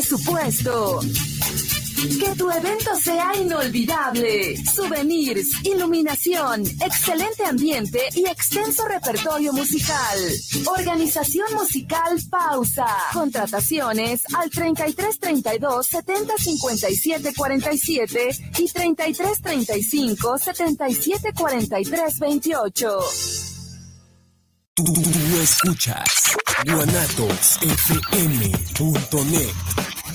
presupuesto. Que tu evento sea inolvidable. Souvenirs, iluminación, excelente ambiente y extenso repertorio musical. Organización musical Pausa. Contrataciones al 3332 70 57 47 y 3335 77 43 28. Tú, escuchas guanatosfm.net,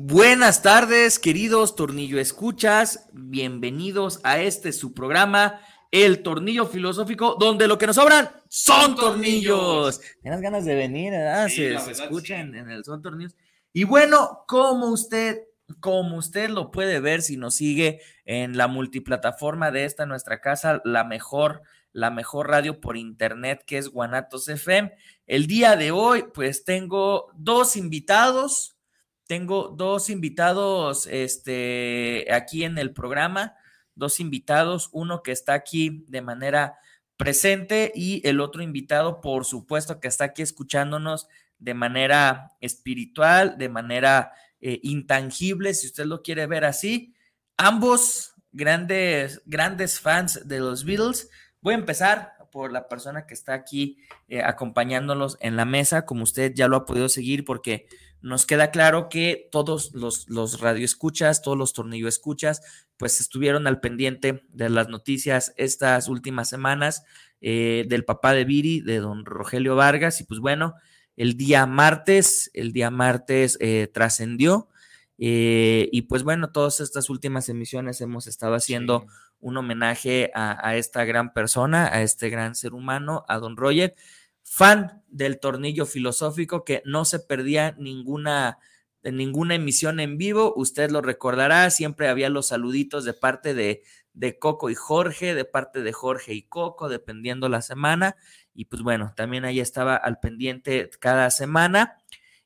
Buenas tardes, queridos Tornillo Escuchas. Bienvenidos a este su programa, El Tornillo Filosófico, donde lo que nos sobran son tornillos. Tienes ganas de venir, ¿verdad? se, escuchan en el Son Tornillos. Y bueno, como usted, como usted lo puede ver si nos sigue en la multiplataforma de esta nuestra casa, la mejor, la mejor radio por internet que es Guanatos FM. El día de hoy, pues tengo dos invitados tengo dos invitados este, aquí en el programa, dos invitados, uno que está aquí de manera presente y el otro invitado, por supuesto, que está aquí escuchándonos de manera espiritual, de manera eh, intangible, si usted lo quiere ver así. Ambos grandes, grandes fans de los Beatles. Voy a empezar por la persona que está aquí eh, acompañándolos en la mesa, como usted ya lo ha podido seguir, porque nos queda claro que todos los, los radioescuchas, todos los tornillo escuchas, pues estuvieron al pendiente de las noticias estas últimas semanas eh, del papá de Viri, de don Rogelio Vargas, y pues bueno, el día martes, el día martes eh, trascendió. Eh, y pues bueno, todas estas últimas emisiones hemos estado haciendo un homenaje a, a, esta gran persona, a este gran ser humano, a don Roger fan del tornillo filosófico que no se perdía ninguna ninguna emisión en vivo, usted lo recordará, siempre había los saluditos de parte de, de Coco y Jorge, de parte de Jorge y Coco, dependiendo la semana, y pues bueno, también ahí estaba al pendiente cada semana,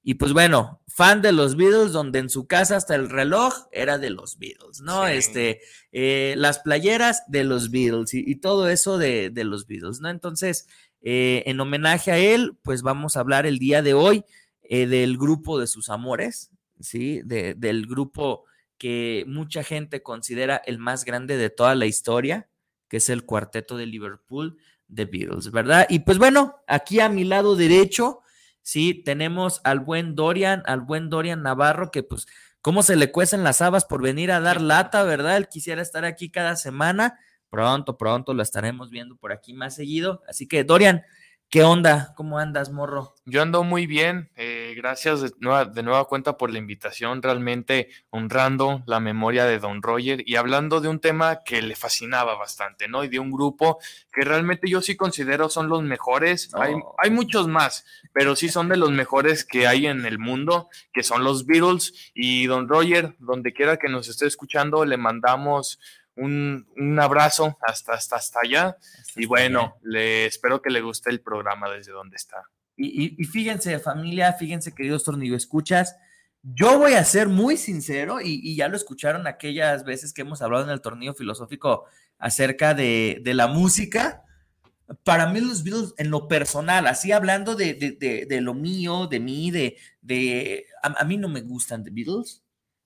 y pues bueno, fan de los Beatles, donde en su casa hasta el reloj era de los Beatles, ¿no? Este, eh, las playeras de los Beatles y, y todo eso de, de, los Beatles, ¿no? Entonces, eh, en homenaje a él, pues vamos a hablar el día de hoy eh, del grupo de sus amores, ¿sí? De, del grupo que mucha gente considera el más grande de toda la historia, que es el cuarteto de Liverpool, The Beatles, ¿verdad? Y pues bueno, aquí a mi lado derecho, sí, tenemos al buen Dorian, al buen Dorian Navarro, que pues, ¿cómo se le cuecen las habas por venir a dar lata, ¿verdad? Él quisiera estar aquí cada semana Pronto, pronto lo estaremos viendo por aquí más seguido. Así que, Dorian, ¿qué onda? ¿Cómo andas, morro? Yo ando muy bien. Eh, gracias de nueva, de nueva cuenta por la invitación. Realmente honrando la memoria de Don Roger y hablando de un tema que le fascinaba bastante, ¿no? Y de un grupo que realmente yo sí considero son los mejores. Hay, hay muchos más, pero sí son de los mejores que hay en el mundo, que son los Beatles. Y Don Roger, donde quiera que nos esté escuchando, le mandamos un, un abrazo hasta, hasta, hasta allá. y bueno, le espero que le guste el programa desde donde está. Y, y, fíjense, familia, fíjense, queridos tornillo escuchas, yo voy a ser muy sincero, y, y, ya lo escucharon aquellas veces que hemos hablado en el tornillo filosófico acerca de, de la música. Para mí los Beatles, en lo personal, así hablando de, de, de, de lo mío, de mí, de, de a, a, mí no me gustan The Beatles.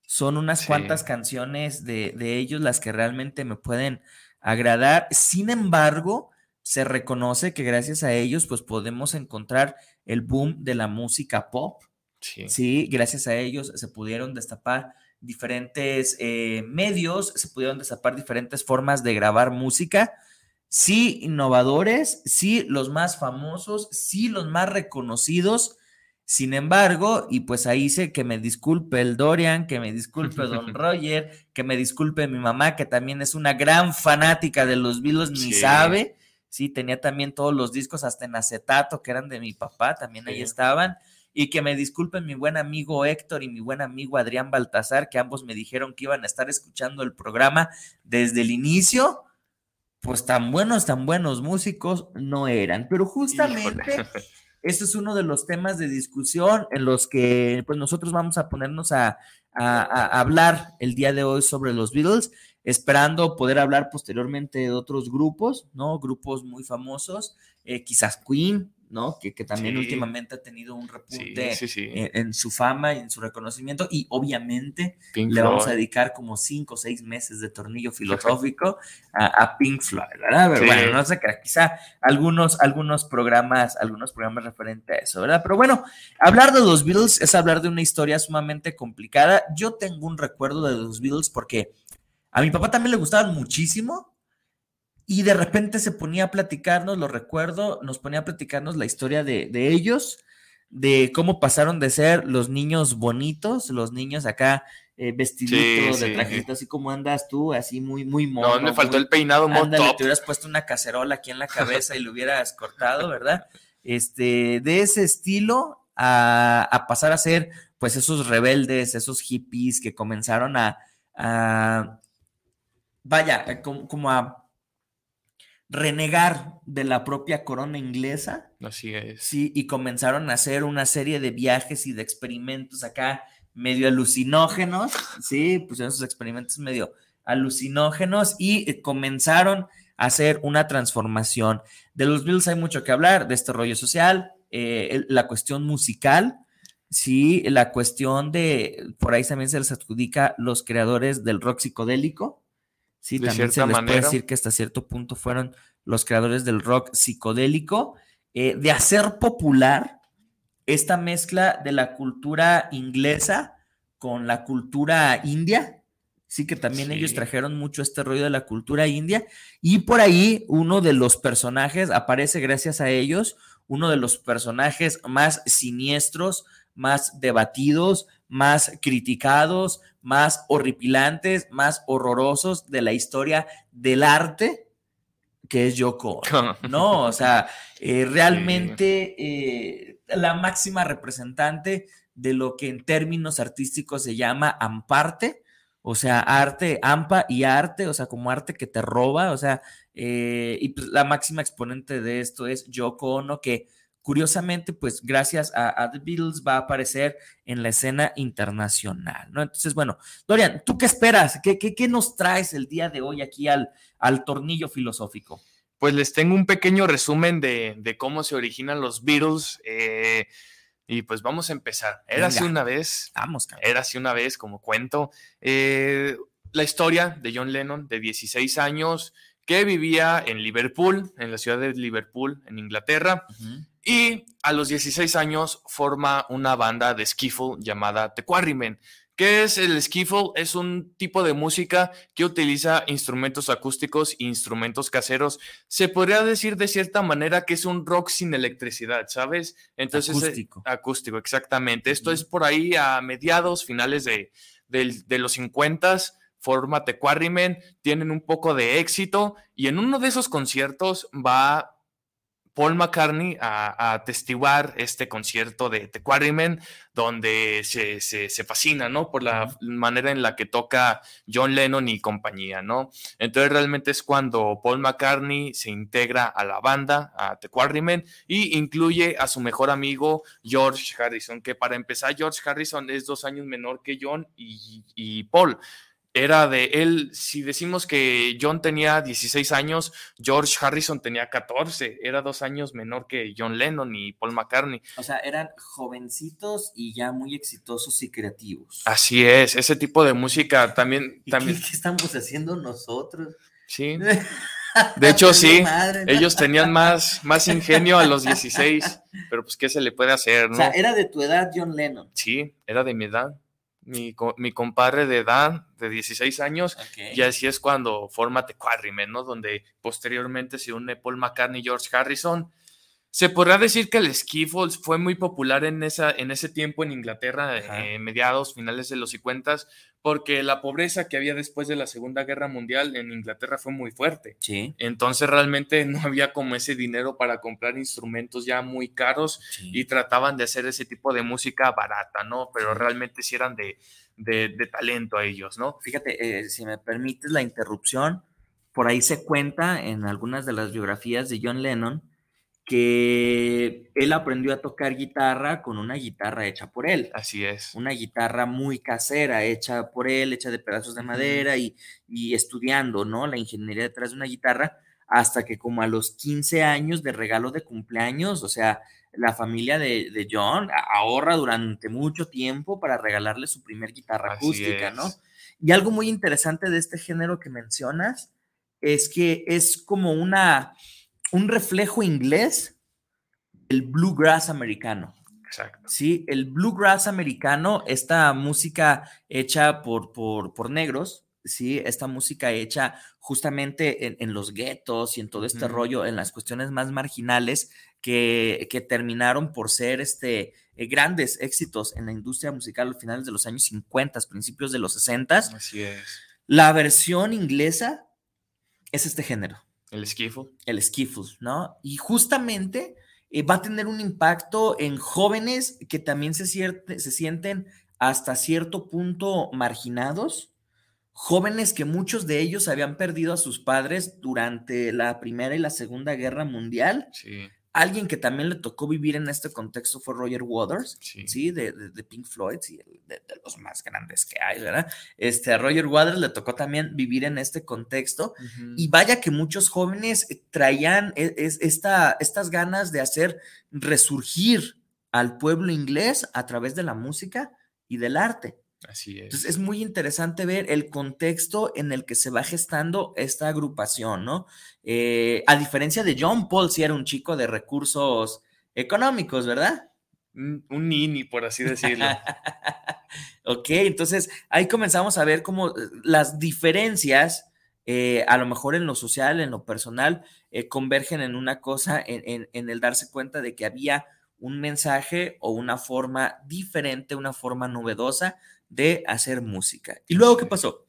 Son unas sí. cuantas canciones de, de, ellos las que realmente me pueden agradar. Sin embargo, se reconoce que gracias a ellos, pues podemos encontrar el boom de la música pop. Sí, ¿sí? gracias a ellos se pudieron destapar diferentes eh, medios, se pudieron destapar diferentes formas de grabar música. sí innovadores, sí los más famosos, sí los más reconocidos. Sin embargo, y pues ahí sé que me disculpe el Dorian, que me disculpe Don Roger, que me disculpe mi mamá, que también es una gran fanática de los Beatles, ni sabe. Sí, tenía también todos los discos hasta en acetato que eran de mi papá, también ahí estaban. Y que me disculpen mi buen amigo Héctor y mi buen amigo Adrián Baltasar, que ambos me dijeron que iban a estar escuchando el programa desde el inicio pues tan buenos, tan buenos músicos no eran. Pero justamente este es uno de los temas de discusión en los que pues nosotros vamos a ponernos a, hablar el día de hoy sobre los Beatles, esperando poder hablar posteriormente de otros grupos, ¿no? Grupos muy famosos, eh, quizás Queen, ¿no? Que, también últimamente ha tenido un repunte en, su fama y en su reconocimiento. Y obviamente le vamos a dedicar como cinco o seis meses de tornillo filosófico a, Pink Floyd, ¿verdad? Pero bueno, no sé, quizá algunos, algunos programas, algunos programas referentes a eso, ¿verdad? Pero bueno, hablar de los Beatles es hablar de una historia sumamente complicada. Yo tengo un recuerdo de los Beatles porque a mi papá también le gustaban muchísimo y de repente se ponía a platicarnos, lo recuerdo, nos ponía a platicarnos la historia de, ellos, de cómo pasaron de ser los niños bonitos, los niños acá eh, vestiditos, de trajito, así como andas tú, así muy, muy mono. No, me faltó el peinado muy Te hubieras puesto una cacerola aquí en la cabeza y lo hubieras cortado, ¿verdad? Este, de ese estilo a, pasar a ser, pues, esos rebeldes, esos hippies que comenzaron a, vaya, como a renegar de la propia corona inglesa. Así es. Sí, y comenzaron a hacer una serie de viajes y de experimentos acá medio alucinógenos, sí, pues esos experimentos medio alucinógenos y eh, comenzaron a hacer una transformación. De los Beatles hay mucho que hablar, de este rollo social, eh, la cuestión musical, sí, la cuestión de, por ahí también se les adjudica los creadores del rock psicodélico, Sí, también se les puede decir que hasta cierto punto fueron los creadores del rock psicodélico, eh, de hacer popular esta mezcla de la cultura inglesa con la cultura india. Sí, que también ellos trajeron mucho este rollo de la cultura india. Y por ahí uno de los personajes, aparece gracias a ellos, uno de los personajes más siniestros, más debatidos, más criticados, más horripilantes, más horrorosos de la historia del arte, que es Yoko. No, o sea, eh, realmente eh, la máxima representante de lo que en términos artísticos se llama amparte, o sea, arte, ampa y arte, o sea, como arte que te roba, o sea, eh, y pues la máxima exponente de esto es Yoko Ono, que curiosamente, pues gracias a, The Beatles va a aparecer en la escena internacional, ¿no? Entonces, bueno, Dorian, ¿tú qué esperas? ¿Qué, qué, nos traes el día de hoy aquí al, al tornillo filosófico? Pues les tengo un pequeño resumen de, cómo se originan los Beatles. Eh, y pues vamos a empezar. Era así una vez. Vamos, Era así una vez, como cuento. Eh, la historia de John Lennon, de 16 años, que vivía en Liverpool, en la ciudad de Liverpool, en Inglaterra. Y a los 16 años forma una banda de skiffle llamada The Quarrymen. ¿Qué es el skiffle? Es un tipo de música que utiliza instrumentos acústicos e instrumentos caseros. Se podría decir de cierta manera que es un rock sin electricidad, ¿sabes? Entonces, eh, acústico. acústico, exactamente. Esto es por ahí a mediados, finales de, de los 50 forma The Quarrymen, tienen un poco de éxito y en uno de esos conciertos va Paul McCartney a, atestiguar este concierto de The Quarrymen, donde se, se, fascina, ¿no? Por la manera en la que toca John Lennon y compañía, ¿no? Entonces realmente es cuando Paul McCartney se integra a la banda, a The Quarrymen, y incluye a su mejor amigo George Harrison, que para empezar George Harrison es dos años menor que John y, y Paul era de él, si decimos que John tenía 16 años, George Harrison tenía 14, era dos años menor que John Lennon y Paul McCartney. O sea, eran jovencitos y ya muy exitosos y creativos. Así es, ese tipo de música también... también... ¿Qué, estamos haciendo nosotros? Sí. De hecho, sí, ellos tenían más, más ingenio a los 16, pero pues, ¿qué se le puede hacer, no? O sea, era de tu edad John Lennon. Sí, era de mi edad. Mi, mi compadre de edad, de 16 años, y así es cuando forma The Quarrymen, ¿no? Donde posteriormente se une Paul McCartney y George Harrison. Se podrá decir que el skiffle fue muy popular en, esa, en ese tiempo en Inglaterra, eh, mediados, finales de los 50, porque la pobreza que había después de la Segunda Guerra Mundial en Inglaterra fue muy fuerte. Sí. Entonces realmente no había como ese dinero para comprar instrumentos ya muy caros y trataban de hacer ese tipo de música barata, ¿no? Pero realmente sí eran de, de, talento a ellos, ¿no? Fíjate, eh, si me permites la interrupción, por ahí se cuenta en algunas de las biografías de John Lennon, que él aprendió a tocar guitarra con una guitarra hecha por él. Así es. Una guitarra muy casera, hecha por él, hecha de pedazos de madera y, estudiando, ¿no? La ingeniería detrás de una guitarra, hasta que como a los 15 años de regalo de cumpleaños, o sea, la familia de, John ahorra durante mucho tiempo para regalarle su primer guitarra acústica, ¿no? Y algo muy interesante de este género que mencionas es que es como una un reflejo inglés del bluegrass americano. Exacto. Sí, el bluegrass americano, esta música hecha por, por, negros, sí, esta música hecha justamente en, los guetos y en todo este rollo, en las cuestiones más marginales que, terminaron por ser este, eh, grandes éxitos en la industria musical a finales de los años 50, principios de los 60. Así es. La versión inglesa es este género. El skiffle. El skiffle, ¿no? Y justamente eh, va a tener un impacto en jóvenes que también se, se sienten hasta cierto punto marginados, jóvenes que muchos de ellos habían perdido a sus padres durante la Primera y la Segunda Guerra Mundial. Sí. Alguien que también le tocó vivir en este contexto fue Roger Waters, sí, De, Pink Floyd, sí, de, los más grandes que hay, ¿verdad? Este, a Roger Waters le tocó también vivir en este contexto y vaya que muchos jóvenes traían e, esta, estas ganas de hacer resurgir al pueblo inglés a través de la música y del arte. Así es. Entonces es muy interesante ver el contexto en el que se va gestando esta agrupación, ¿no? Eh, a diferencia de John Paul, si era un chico de recursos económicos, ¿verdad? Un, nini, por así decirlo. ok, entonces ahí comenzamos a ver cómo eh, las diferencias, eh, a lo mejor en lo social, en lo personal, convergen en una cosa, en el darse cuenta de que había un mensaje o una forma diferente, una forma novedosa de hacer música. ¿Y luego qué pasó?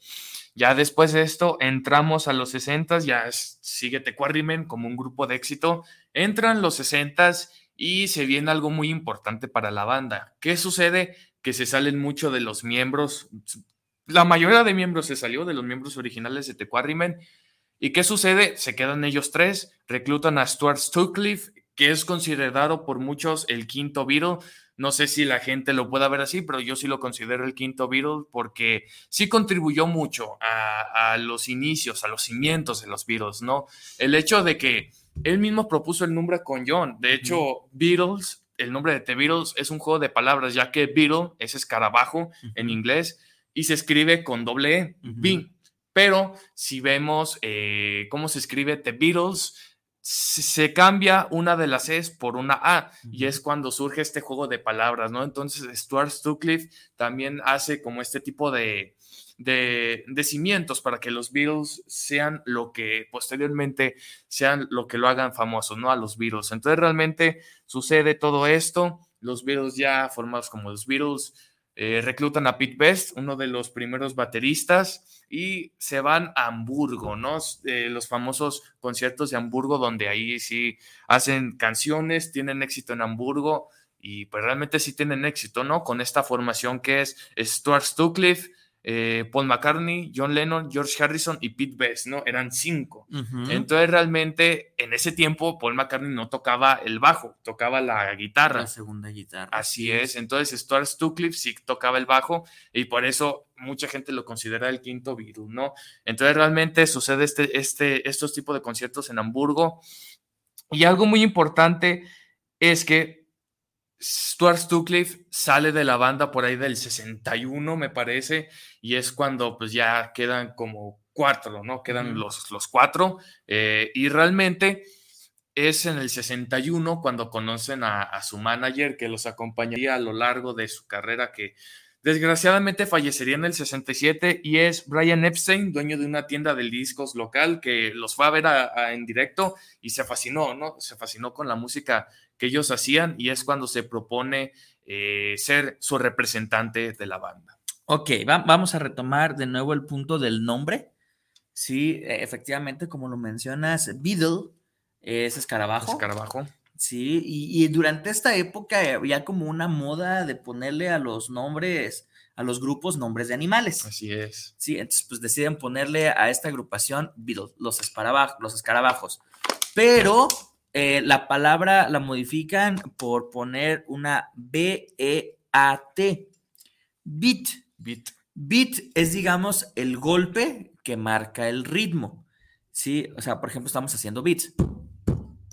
Ya después de esto entramos a los 60, ya sigue The Quarrymen como un grupo de éxito. Entran los 60 y se viene algo muy importante para la banda. ¿Qué sucede? Que se salen mucho de los miembros. La mayoría de miembros se salió de los miembros originales de The Quarrymen. ¿Y qué sucede? Se quedan ellos tres, reclutan a Stuart Sutcliffe, que es considerado por muchos el quinto Beatle. No sé si la gente lo pueda ver así, pero yo sí lo considero el quinto Beatle porque sí contribuyó mucho a, los inicios, a los cimientos de los Beatles, ¿no? El hecho de que él mismo propuso el nombre con John. De hecho, Beatles, el nombre de The Beatles es un juego de palabras, ya que Beatle es escarabajo en inglés y se escribe con doble E, Pero si vemos eh, cómo se escribe The Beatles, se cambia una de las E's por una A y es cuando surge este juego de palabras, ¿no? Entonces Stuart Stucliffe también hace como este tipo de, de, cimientos para que los Beatles sean lo que posteriormente sean lo que lo hagan famosos, ¿no? A los Beatles. Entonces realmente sucede todo esto, los Beatles ya formados como los Beatles, eh, reclutan a Pete Best, uno de los primeros bateristas, y se van a Hamburgo, ¿no? Eh, los famosos conciertos de Hamburgo, donde ahí sí hacen canciones, tienen éxito en Hamburgo, y pues realmente sí tienen éxito, ¿no? Con esta formación que es Stuart Stucliffe, eh, Paul McCartney, John Lennon, George Harrison y Pete Best, ¿no? Eran cinco. Entonces realmente en ese tiempo Paul McCartney no tocaba el bajo, tocaba la guitarra. La segunda guitarra. Así es. Entonces Stuart Stucliffe sí tocaba el bajo y por eso mucha gente lo considera el quinto virus, ¿no? Entonces realmente sucede este, este, estos tipos de conciertos en Hamburgo. Y algo muy importante es que Stuart Stucliffe sale de la banda por ahí del 61, me parece, y es cuando pues ya quedan como cuatro, ¿no? Quedan los, los cuatro, eh, y realmente es en el 61 cuando conocen a, su manager que los acompañaría a lo largo de su carrera, que Desgraciadamente fallecería en el 67 y es Brian Epstein, dueño de una tienda de discos local que los fue a ver en directo y se fascinó, ¿no? Se fascinó con la música que ellos hacían y es cuando se propone eh, ser su representante de la banda. Ok, vamos a retomar de nuevo el punto del nombre. Sí, e, efectivamente, como lo mencionas, Beatle es escarabajo. Escarabajo. Sí, y, durante esta época había como una moda de ponerle a los nombres, a los grupos, nombres de animales. Así es. Sí, entonces pues deciden ponerle a esta agrupación los, escarabajos, los escarabajos. Pero eh, la palabra la modifican por poner una B-E-A-T. Beat. Beat. Beat es, digamos, el golpe que marca el ritmo. Sí, o sea, por ejemplo, estamos haciendo beats.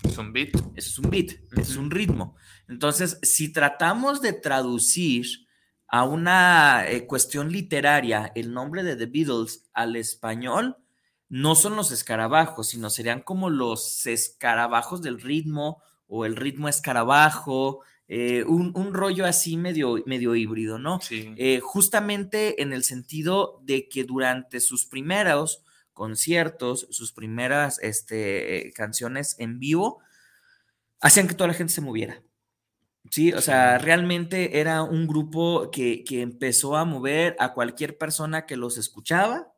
Es un beat. Eso es un beat, es un ritmo. Entonces, si tratamos de traducir a una eh, cuestión literaria el nombre de The Beatles al español, no son los escarabajos, sino serían como los escarabajos del ritmo o el ritmo escarabajo, eh, un, rollo así medio, medio híbrido, ¿no? Sí. Eh, justamente en el sentido de que durante sus primeros conciertos, sus primeras este, canciones en vivo, hacían que toda la gente se moviera. Sí, o sea, realmente era un grupo que, que, empezó a mover a cualquier persona que los escuchaba,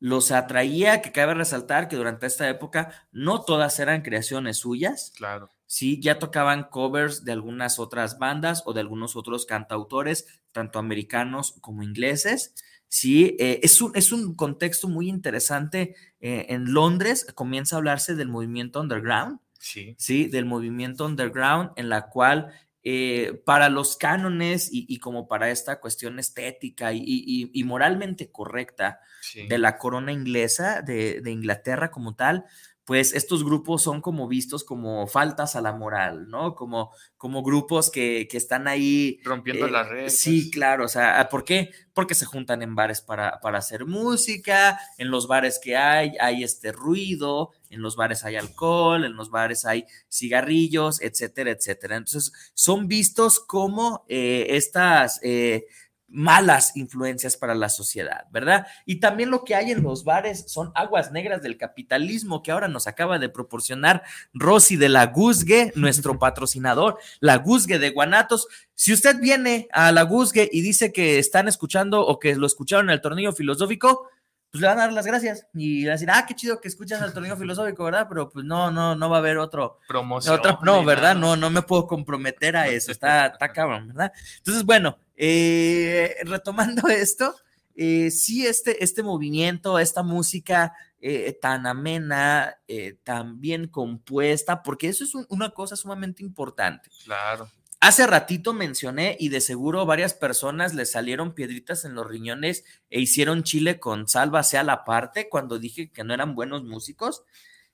los atraía, que cabe resaltar que durante esta época no todas eran creaciones suyas. Claro. Sí, ya tocaban covers de algunas otras bandas o de algunos otros cantautores, tanto americanos como ingleses. Sí, eh, es, un, es un contexto muy interesante. Eh, en Londres comienza a hablarse del movimiento underground. Sí. Sí, del movimiento underground, en la cual eh, para los cánones y, como para esta cuestión estética y, moralmente correcta de la corona inglesa, de, de, Inglaterra como tal, pues estos grupos son como vistos como faltas a la moral, ¿no? Como, como grupos que, están ahí. Rompiendo las eh, redes. Sí, claro, o sea, ¿por qué? Porque se juntan en bares para, para hacer música, en los bares que hay, hay este ruido, en los bares hay alcohol, en los bares hay cigarrillos, etcétera, etcétera. Entonces, son vistos como eh, estas eh, malas influencias para la sociedad, ¿verdad? Y también lo que hay en los bares son aguas negras del capitalismo que ahora nos acaba de proporcionar Rosy de la Guzgue, nuestro patrocinador, la Guzgue de Guanatos. Si usted viene a la Guzgue y dice que están escuchando o que lo escucharon en el tornillo filosófico, pues le van a dar las gracias y van a decir, ah, qué chido que escuchas el tornillo filosófico, ¿verdad? Pero pues no, no, no va a haber otro. Promoción. no, ¿verdad? No, no me puedo comprometer a eso, está, está cabrón, ¿verdad? Entonces, bueno, eh, retomando esto, eh, sí, este, este movimiento, esta música eh, tan amena, tan bien compuesta, porque eso es una cosa sumamente importante. Claro. Hace ratito mencioné y de seguro varias personas le salieron piedritas en los riñones e hicieron chile con salva sea la parte cuando dije que no eran buenos músicos.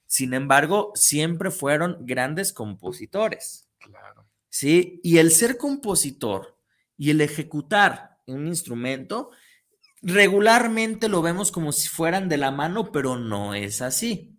Sin embargo, siempre fueron grandes compositores. Claro. Sí, y el ser compositor y el ejecutar un instrumento, regularmente lo vemos como si fueran de la mano, pero no es así.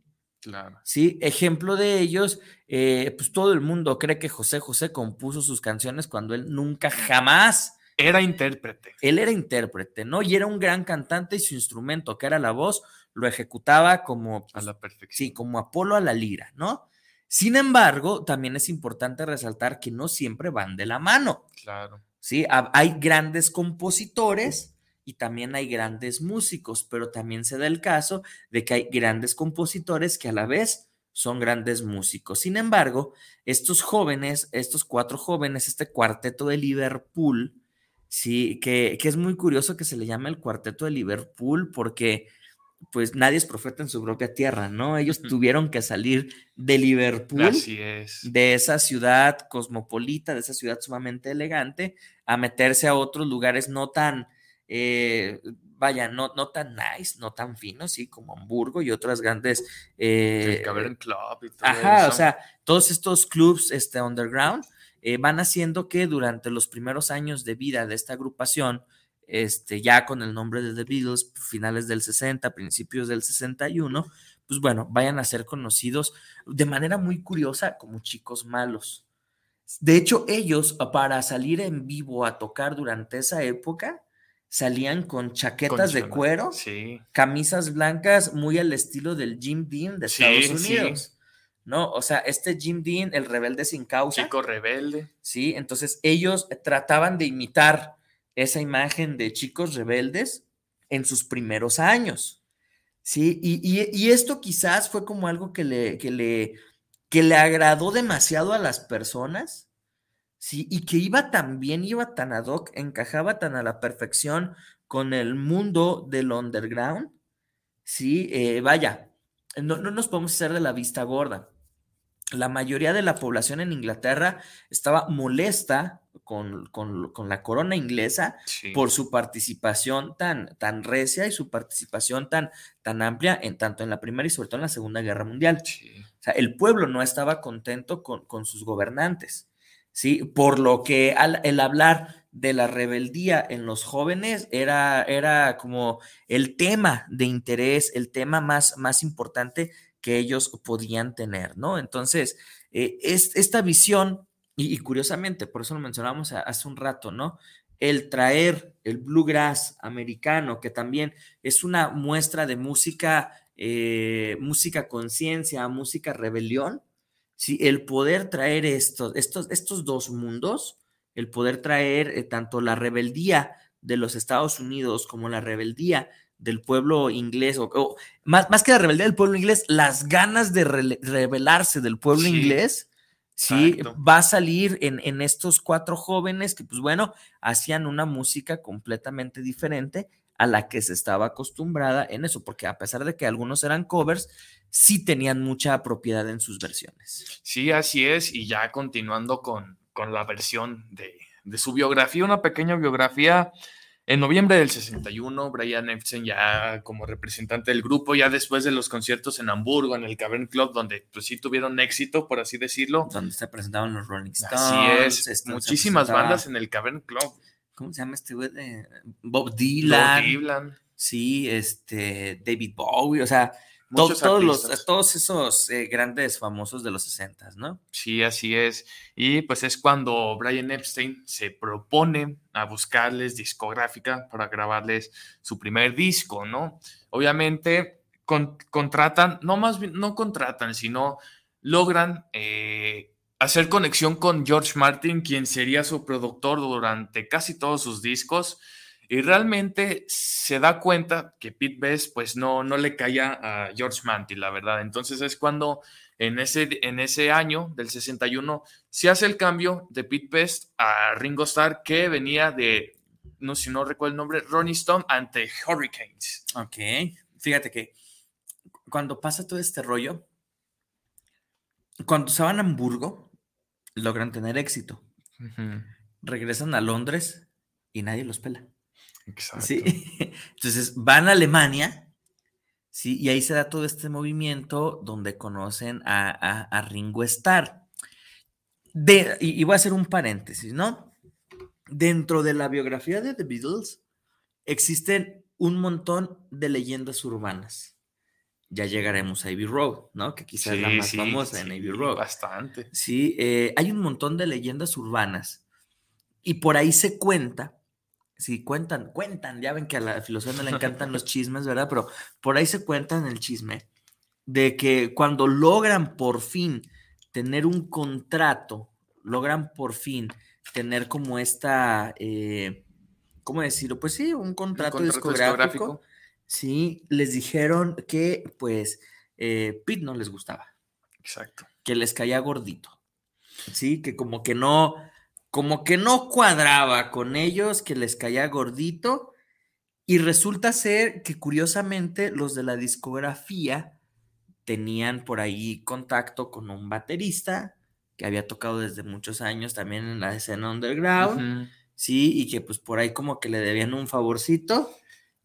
Claro. Sí, ejemplo de ellos, eh, pues todo el mundo cree que José José compuso sus canciones cuando él nunca jamás era intérprete. Él era intérprete, ¿no? Y era un gran cantante y su instrumento, que era la voz, lo ejecutaba como a la perfección. Sí, como Apolo a la lira, ¿no? Sin embargo, también es importante resaltar que no siempre van de la mano. Claro. Sí, hay grandes compositores y también hay grandes músicos, pero también se da el caso de que hay grandes compositores que a la vez son grandes músicos. Sin embargo, estos jóvenes, estos cuatro jóvenes, este cuarteto de Liverpool, sí, que, que es muy curioso que se le llame el cuarteto de Liverpool porque pues nadie es profeta en su propia tierra, ¿no? Ellos tuvieron que salir de Liverpool, Así es. de esa ciudad cosmopolita, de esa ciudad sumamente elegante, a meterse a otros lugares no tan eh, vaya, no, no tan nice, no tan finos, sí, como Hamburgo y otras grandes. Eh, Club y todo Ajá, o sea, todos estos clubs este, underground eh, van haciendo que durante los primeros años de vida de esta agrupación, este, ya con el nombre de The Beatles, finales del 60, principios del 61, pues bueno, vayan a ser conocidos de manera muy curiosa como chicos malos. De hecho, ellos, para salir en vivo a tocar durante esa época, salían con chaquetas de cuero, Sí. camisas blancas, muy al estilo del Jim Dean de Estados sí. Unidos. ¿No? O sea, este Jim Dean, el rebelde sin causa. Chico rebelde. ¿sí? Entonces ellos trataban de imitar esa imagen de chicos rebeldes en sus primeros años, ¿sí? Y, y- y esto quizás fue como algo que le, que le, que le agradó demasiado a las personas, ¿sí? Y que iba tan bien, iba tan ad hoc, encajaba tan a la perfección con el mundo del underground, ¿sí? Eh, vaya, no, no nos podemos hacer de la vista gorda la mayoría de la población en Inglaterra estaba molesta con, con- con la corona inglesa Sí. por su participación tan, tan recia y su participación tan, tan amplia en tanto en la Primera y sobre todo en la Segunda Guerra Mundial. Sí. O sea, el pueblo no estaba contento con, con sus gobernantes, ¿sí? Por lo que al- el hablar de la rebeldía en los jóvenes era, era como el tema de interés, el tema más, más importante que ellos podían tener, ¿no? Entonces, eh, es, esta visión, y, curiosamente, por eso lo mencionamos hace un rato, ¿no? El traer el bluegrass americano, que también es una muestra de música, eh, música conciencia, música rebelión, ¿sí? El poder traer estos, estos, estos dos mundos, el poder traer eh, tanto la rebeldía de los Estados Unidos como la rebeldía del pueblo inglés, o, o más, más que la rebeldía del pueblo inglés, las ganas de rebelarse del pueblo Sí, inglés, sí, exacto. va a salir en, en estos cuatro jóvenes que, pues bueno, hacían una música completamente diferente a la que se estaba acostumbrada en eso, porque a pesar de que algunos eran covers, sí tenían mucha propiedad en sus versiones. Sí, así es. Y ya continuando con, con la versión de, de su biografía, una pequeña biografía. En noviembre del 61, Brian Epstein ya como representante del grupo, ya después de los conciertos en Hamburgo, en el Cavern Club, donde pues sí tuvieron éxito, por así decirlo. Donde se presentaban los Rolling Stones. Así es, este, muchísimas bandas en el Cavern Club. ¿Cómo se llama este güey? Bob Bob Dylan. Dylan, Sí, este, David Bowie, o sea, to- todos, los, todos esos eh, grandes famosos de los 60, ¿no? Sí, así es. Y pues es cuando Brian Epstein se propone a buscarles discográfica para grabarles su primer disco, ¿no? Obviamente con- contratan, no más bien, no contratan, sino logran eh, hacer conexión con George Martin, quien sería su productor durante casi todos sus discos. Y realmente se da cuenta que Pete Best pues no, no le caía a George Martin, la verdad. Entonces es cuando en ese, en ese año del 61 se hace el cambio de Pete Best a Ringo Starr que venía de, no si no recuerdo el nombre, Ronnie Stone ante Hurricanes. Ok, fíjate que cuando pasa todo este rollo, cuando se van a Hamburgo, logran tener éxito. Regresan a Londres y nadie los pela. Exacto. Sí. Entonces van a Alemania, sí, y ahí se da todo este movimiento donde conocen a, a- a Ringo Starr. De, y, y voy a hacer un paréntesis, ¿no? Dentro de la biografía de The Beatles existen un montón de leyendas urbanas. Ya llegaremos a Abbey Road, ¿no? Que quizás es la más sí, famosa en Abbey Road. Bastante. Sí, eh, hay un montón de leyendas urbanas y por ahí se cuenta, sí, cuentan, cuentan, ya ven que a la filosofía no le encantan los chismes, ¿verdad? Pero por ahí se cuentan el chisme de que cuando logran por fin tener un contrato, logran por fin tener como esta, eh, ¿cómo decirlo? Pues sí, un contrato, contrato discográfico, discográfico. Sí, les dijeron que pues eh, Pete no les gustaba Exacto. que les caía gordito. Sí, que como que no, como que no cuadraba con ellos, que les caía gordito. Y resulta ser que curiosamente los de la discografía tenían por ahí contacto con un baterista que había tocado desde muchos años también en la escena underground, sí, y que pues por ahí como que le debían un favorcito.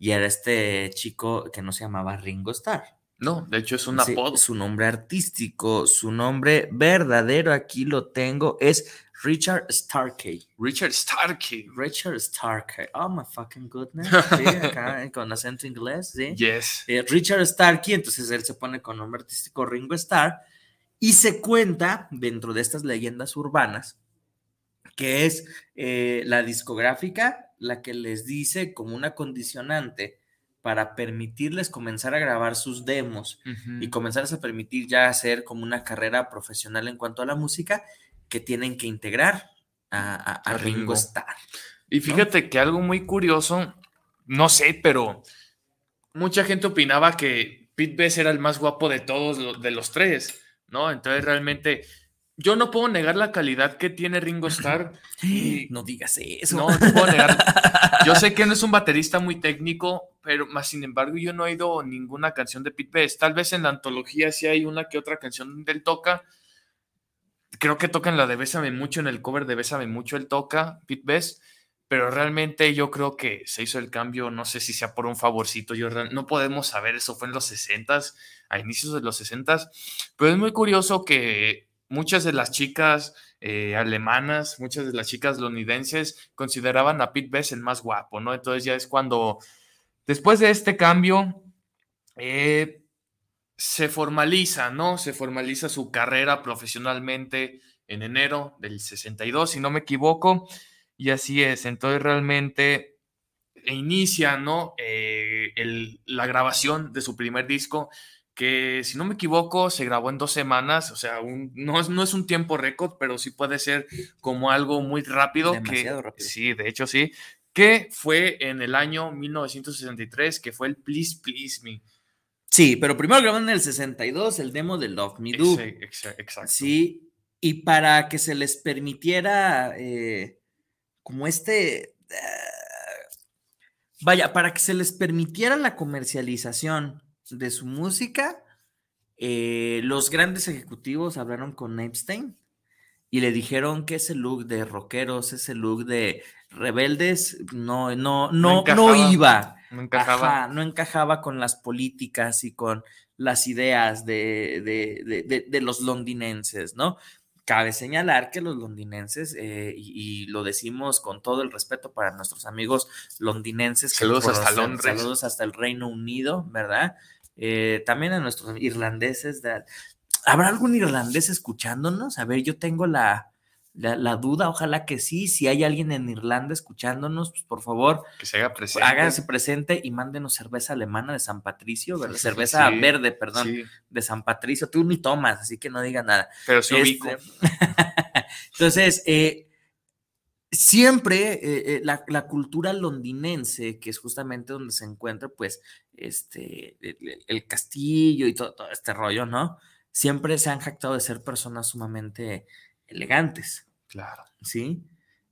Y era este chico que no se llamaba Ringo Starr. No, de hecho es un Sí, apodo. Su nombre artístico, su nombre verdadero, aquí lo tengo, es Richard Starkey. Richard Starkey. Richard Starkey. Oh my fucking goodness. Sí, acá, con acento inglés, sí. Yes. Eh, Richard Starkey, entonces él se pone con nombre artístico Ringo Starr. Y se cuenta dentro de estas leyendas urbanas que es eh, la discográfica la que les dice como una condicionante para permitirles comenzar a grabar sus demos y comenzarles a permitir ya hacer como una carrera profesional en cuanto a la música que tienen que integrar a, Ringo. Starr. Y fíjate que algo muy curioso, no sé, pero mucha gente opinaba que Pete Best era el más guapo de todos, de los tres, ¿no? Entonces realmente yo no puedo negar la calidad que tiene Ringo Starr. no digas eso. No, no puedo negar. Yo sé que no es un baterista muy técnico, pero más sin embargo yo no he oído ninguna canción de Pete Best. Tal vez en la antología sí hay una que otra canción del toca. Creo que toca en la de Bésame Mucho, en el cover de Bésame Mucho él toca, Pete Best, pero realmente yo creo que se hizo el cambio, no sé si sea por un favorcito, yo no podemos saber, eso fue en los 60 a inicios de los 60 pero es muy curioso que muchas de las chicas eh, alemanas, muchas de las chicas londinenses consideraban a Pete Best el más guapo, ¿no? Entonces ya es cuando, después de este cambio, eh, se formaliza, ¿no? Se formaliza su carrera profesionalmente en enero del 62, si no me equivoco, y así es. Entonces realmente inicia, ¿no? Eh, la grabación de su primer disco que si no me equivoco se grabó en dos semanas, o sea, no, es, no es un tiempo récord, pero sí puede ser como algo muy rápido. Demasiado rápido. Sí, de hecho sí, que fue en el año 1963, que fue el Please Please Me. Sí, pero primero grabaron en el 62 el demo de Love Me Do. Exacto. Sí, y para que se les permitiera eh, como este... Eh, vaya, para que se les permitiera la comercialización de su música, eh, los grandes ejecutivos hablaron con Epstein y le dijeron que ese look de rockeros, ese look de rebeldes, no, no, no, no, iba. No encajaba. no encajaba con las políticas y con las ideas de, de los londinenses, ¿no? Cabe señalar que los londinenses, eh, y, lo decimos con todo el respeto para nuestros amigos londinenses, saludos, hasta, Londres. saludos hasta el Reino Unido, ¿verdad? Eh, también a nuestros irlandeses. ¿Habrá algún irlandés escuchándonos? A ver, yo tengo la, la, duda, ojalá que sí. Si hay alguien en Irlanda escuchándonos, pues por favor, que se haga presente. Háganse presente y mándenos cerveza alemana de San Patricio, cerveza verde, perdón, de San Patricio. Tú ni tomas, así que no diga nada. Pero sí. Este, entonces, eh, siempre eh, eh, la, cultura londinense, que es justamente donde se encuentra, pues, este, el, castillo y todo, todo, este rollo, ¿no? Siempre se han jactado de ser personas sumamente elegantes. Claro. ¿Sí?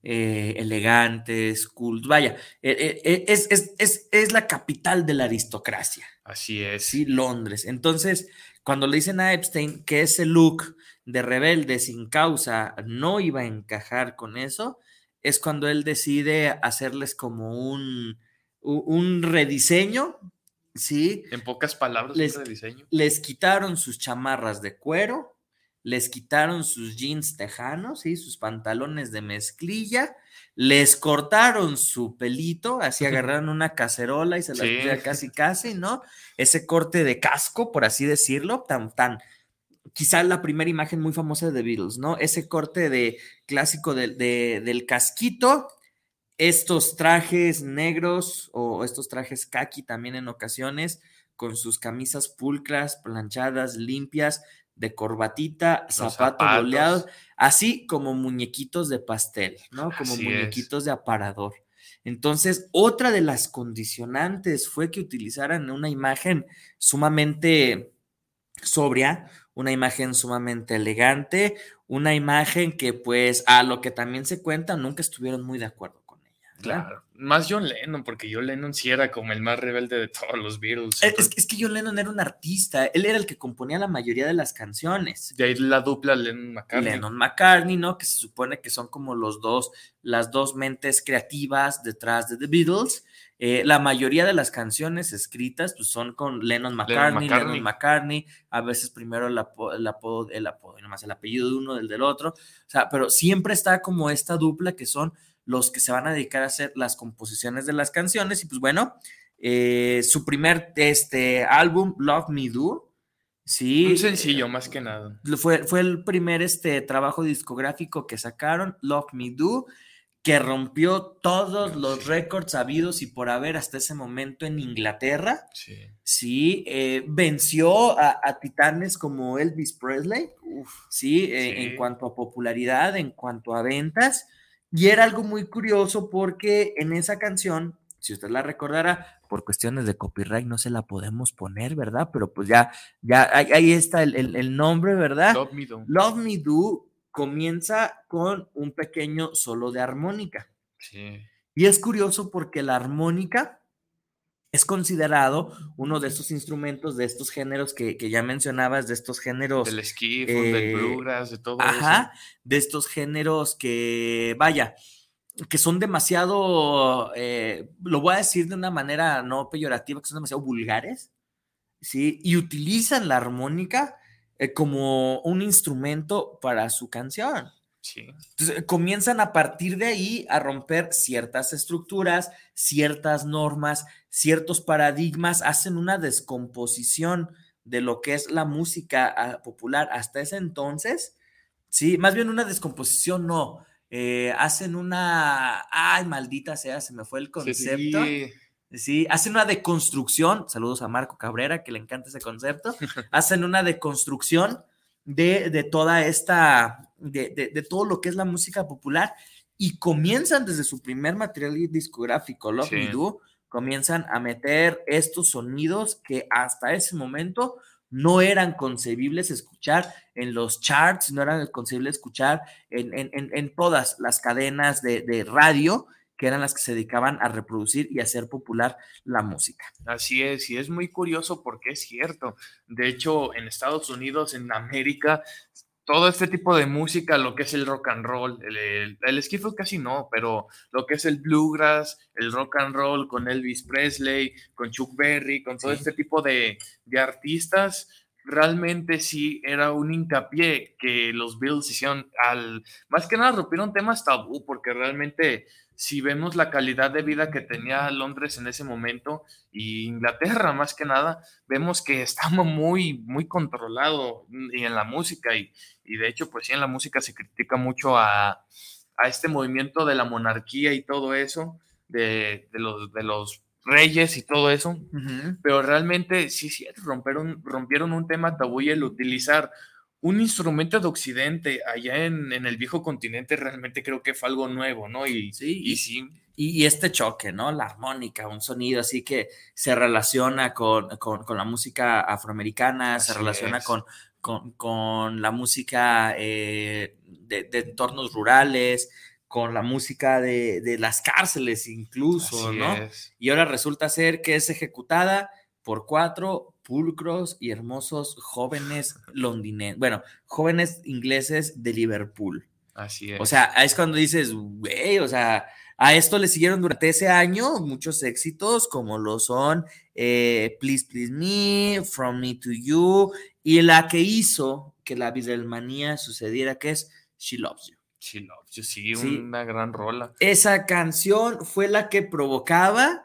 Eh, elegantes, cool. Vaya, eh, eh, es, es, la capital de la aristocracia. Así es. Sí, Londres. Entonces, cuando le dicen a Epstein que ese look de rebelde sin causa no iba a encajar con eso, es cuando él decide hacerles como un, un rediseño. Sí. En pocas palabras, les, un rediseño. Les quitaron sus chamarras de cuero, les quitaron sus jeans tejanos, y sus pantalones de mezclilla, les cortaron su pelito, así agarraron una cacerola y se la casi casi, ¿no? Ese corte de casco, por así decirlo, tan, tan, quizá la primera imagen muy famosa de The Beatles, ¿no? Ese corte de clásico del casquito, estos trajes negros o estos trajes kaki también en ocasiones, con sus camisas pulcras, planchadas, limpias, de corbatita, zapatos, boleados, así como muñequitos de pastel, ¿no? Como muñequitos de aparador. Entonces, otra de las condicionantes fue que utilizaran una imagen sumamente sobria, una imagen sumamente elegante, una imagen que pues a lo que también se cuenta nunca estuvieron muy de acuerdo con ella. Claro más John Lennon, porque John Lennon sí era como el más rebelde de todos los Beatles. Es, es, que John Lennon era un artista, él era el que componía la mayoría de las canciones. De ahí la dupla Lennon McCartney. Lennon McCartney, ¿no? Que se supone que son como los dos, las dos mentes creativas detrás de The Beatles. Eh, la mayoría de las canciones escritas pues, son con Lennon McCartney, Lennon McCartney, a veces primero el, apodo, el apodo, el apodo, nomás el apellido de uno, del del otro, o sea, pero siempre está como esta dupla que son los que se van a dedicar a hacer las composiciones de las canciones. Y pues bueno, eh, su primer este, álbum, Love Me Do, Sí. Un sencillo, más que nada. Fue, fue el primer este, trabajo discográfico que sacaron, Love Me Do, que rompió todos los récords habidos y por haber hasta ese momento en Inglaterra. Sí. Sí, eh, venció a, a titanes como Elvis Presley, sí, eh, en Sí. cuanto a popularidad, en cuanto a ventas. Y era algo muy curioso porque en esa canción, si usted la recordará, por cuestiones de copyright no se la podemos poner, ¿verdad? Pero pues ya, ya ahí, ahí está el, el- el nombre, ¿verdad? Love Me Do. Love Me Do comienza con un pequeño solo de armónica. Sí. Y es curioso porque la armónica es considerado uno de estos instrumentos, de estos géneros que, que ya mencionabas, de estos géneros, Del skiff, eh, del bluegrass, de todo ajá, de estos géneros que, vaya, que son demasiado, eh, lo voy a decir de una manera no peyorativa, que son demasiado vulgares, ¿sí? Y utilizan la armónica eh, como un instrumento para su canción. Sí. Entonces, comienzan a partir de ahí a romper ciertas estructuras, ciertas normas, ciertos paradigmas, hacen una descomposición de lo que es la música ah, popular hasta ese entonces, sí, más bien una descomposición, no, eh, hacen una, ay, maldita sea, se me fue el concepto. sí. Sí, hacen una deconstrucción, saludos a Marco Cabrera, que le encanta ese concepto, hacen una deconstrucción de, de toda esta, de, de- de todo lo que es la música popular y comienzan desde su primer material discográfico, Love Me Sí. Do, comienzan a meter estos sonidos que hasta ese momento no eran concebibles escuchar en los charts, no eran concebibles escuchar en, en- en- en todas las cadenas de, de radio que eran las que se dedicaban a reproducir y hacer popular la música. Así es, y es muy curioso porque es cierto. De hecho, en Estados Unidos, en América, todo este tipo de música, lo que es el rock and roll, el, el, el casi no, pero lo que es el bluegrass, el rock and roll con Elvis Presley, con Chuck Berry, con todo Sí. este tipo de, de artistas, realmente sí era un hincapié que los Beatles hicieron al, más que nada rompieron temas tabú, porque realmente si vemos la calidad de vida que tenía Londres en ese momento y Inglaterra más que nada, vemos que estamos muy, muy controlado y en la música y, y de hecho pues sí en la música se critica mucho a, a este movimiento de la monarquía y todo eso, de, de los, de los reyes y todo eso, pero realmente sí, sí, rompieron, rompieron un tema tabú y el utilizar un instrumento de Occidente allá en, en el viejo continente realmente creo que fue algo nuevo, ¿no? Y Sí, y sí, Y, y este choque, ¿no? La armónica, un sonido así que se relaciona con, con- con la música afroamericana, se relaciona es. con, con, con la música eh, de, de entornos rurales, con la música de, de las cárceles incluso, así ¿no? es. Y ahora resulta ser que es ejecutada por cuatro pulcros y hermosos jóvenes londinenses, bueno, jóvenes ingleses de Liverpool. Así es. O sea, es cuando dices, güey, o sea, a esto le siguieron durante ese año muchos éxitos, como lo son eh, Please Please Me, From Me to You, y la que hizo que la Beatlemanía sucediera, que es She Loves You. She Loves You, sí, Sí. una gran rola. Esa canción fue la que provocaba,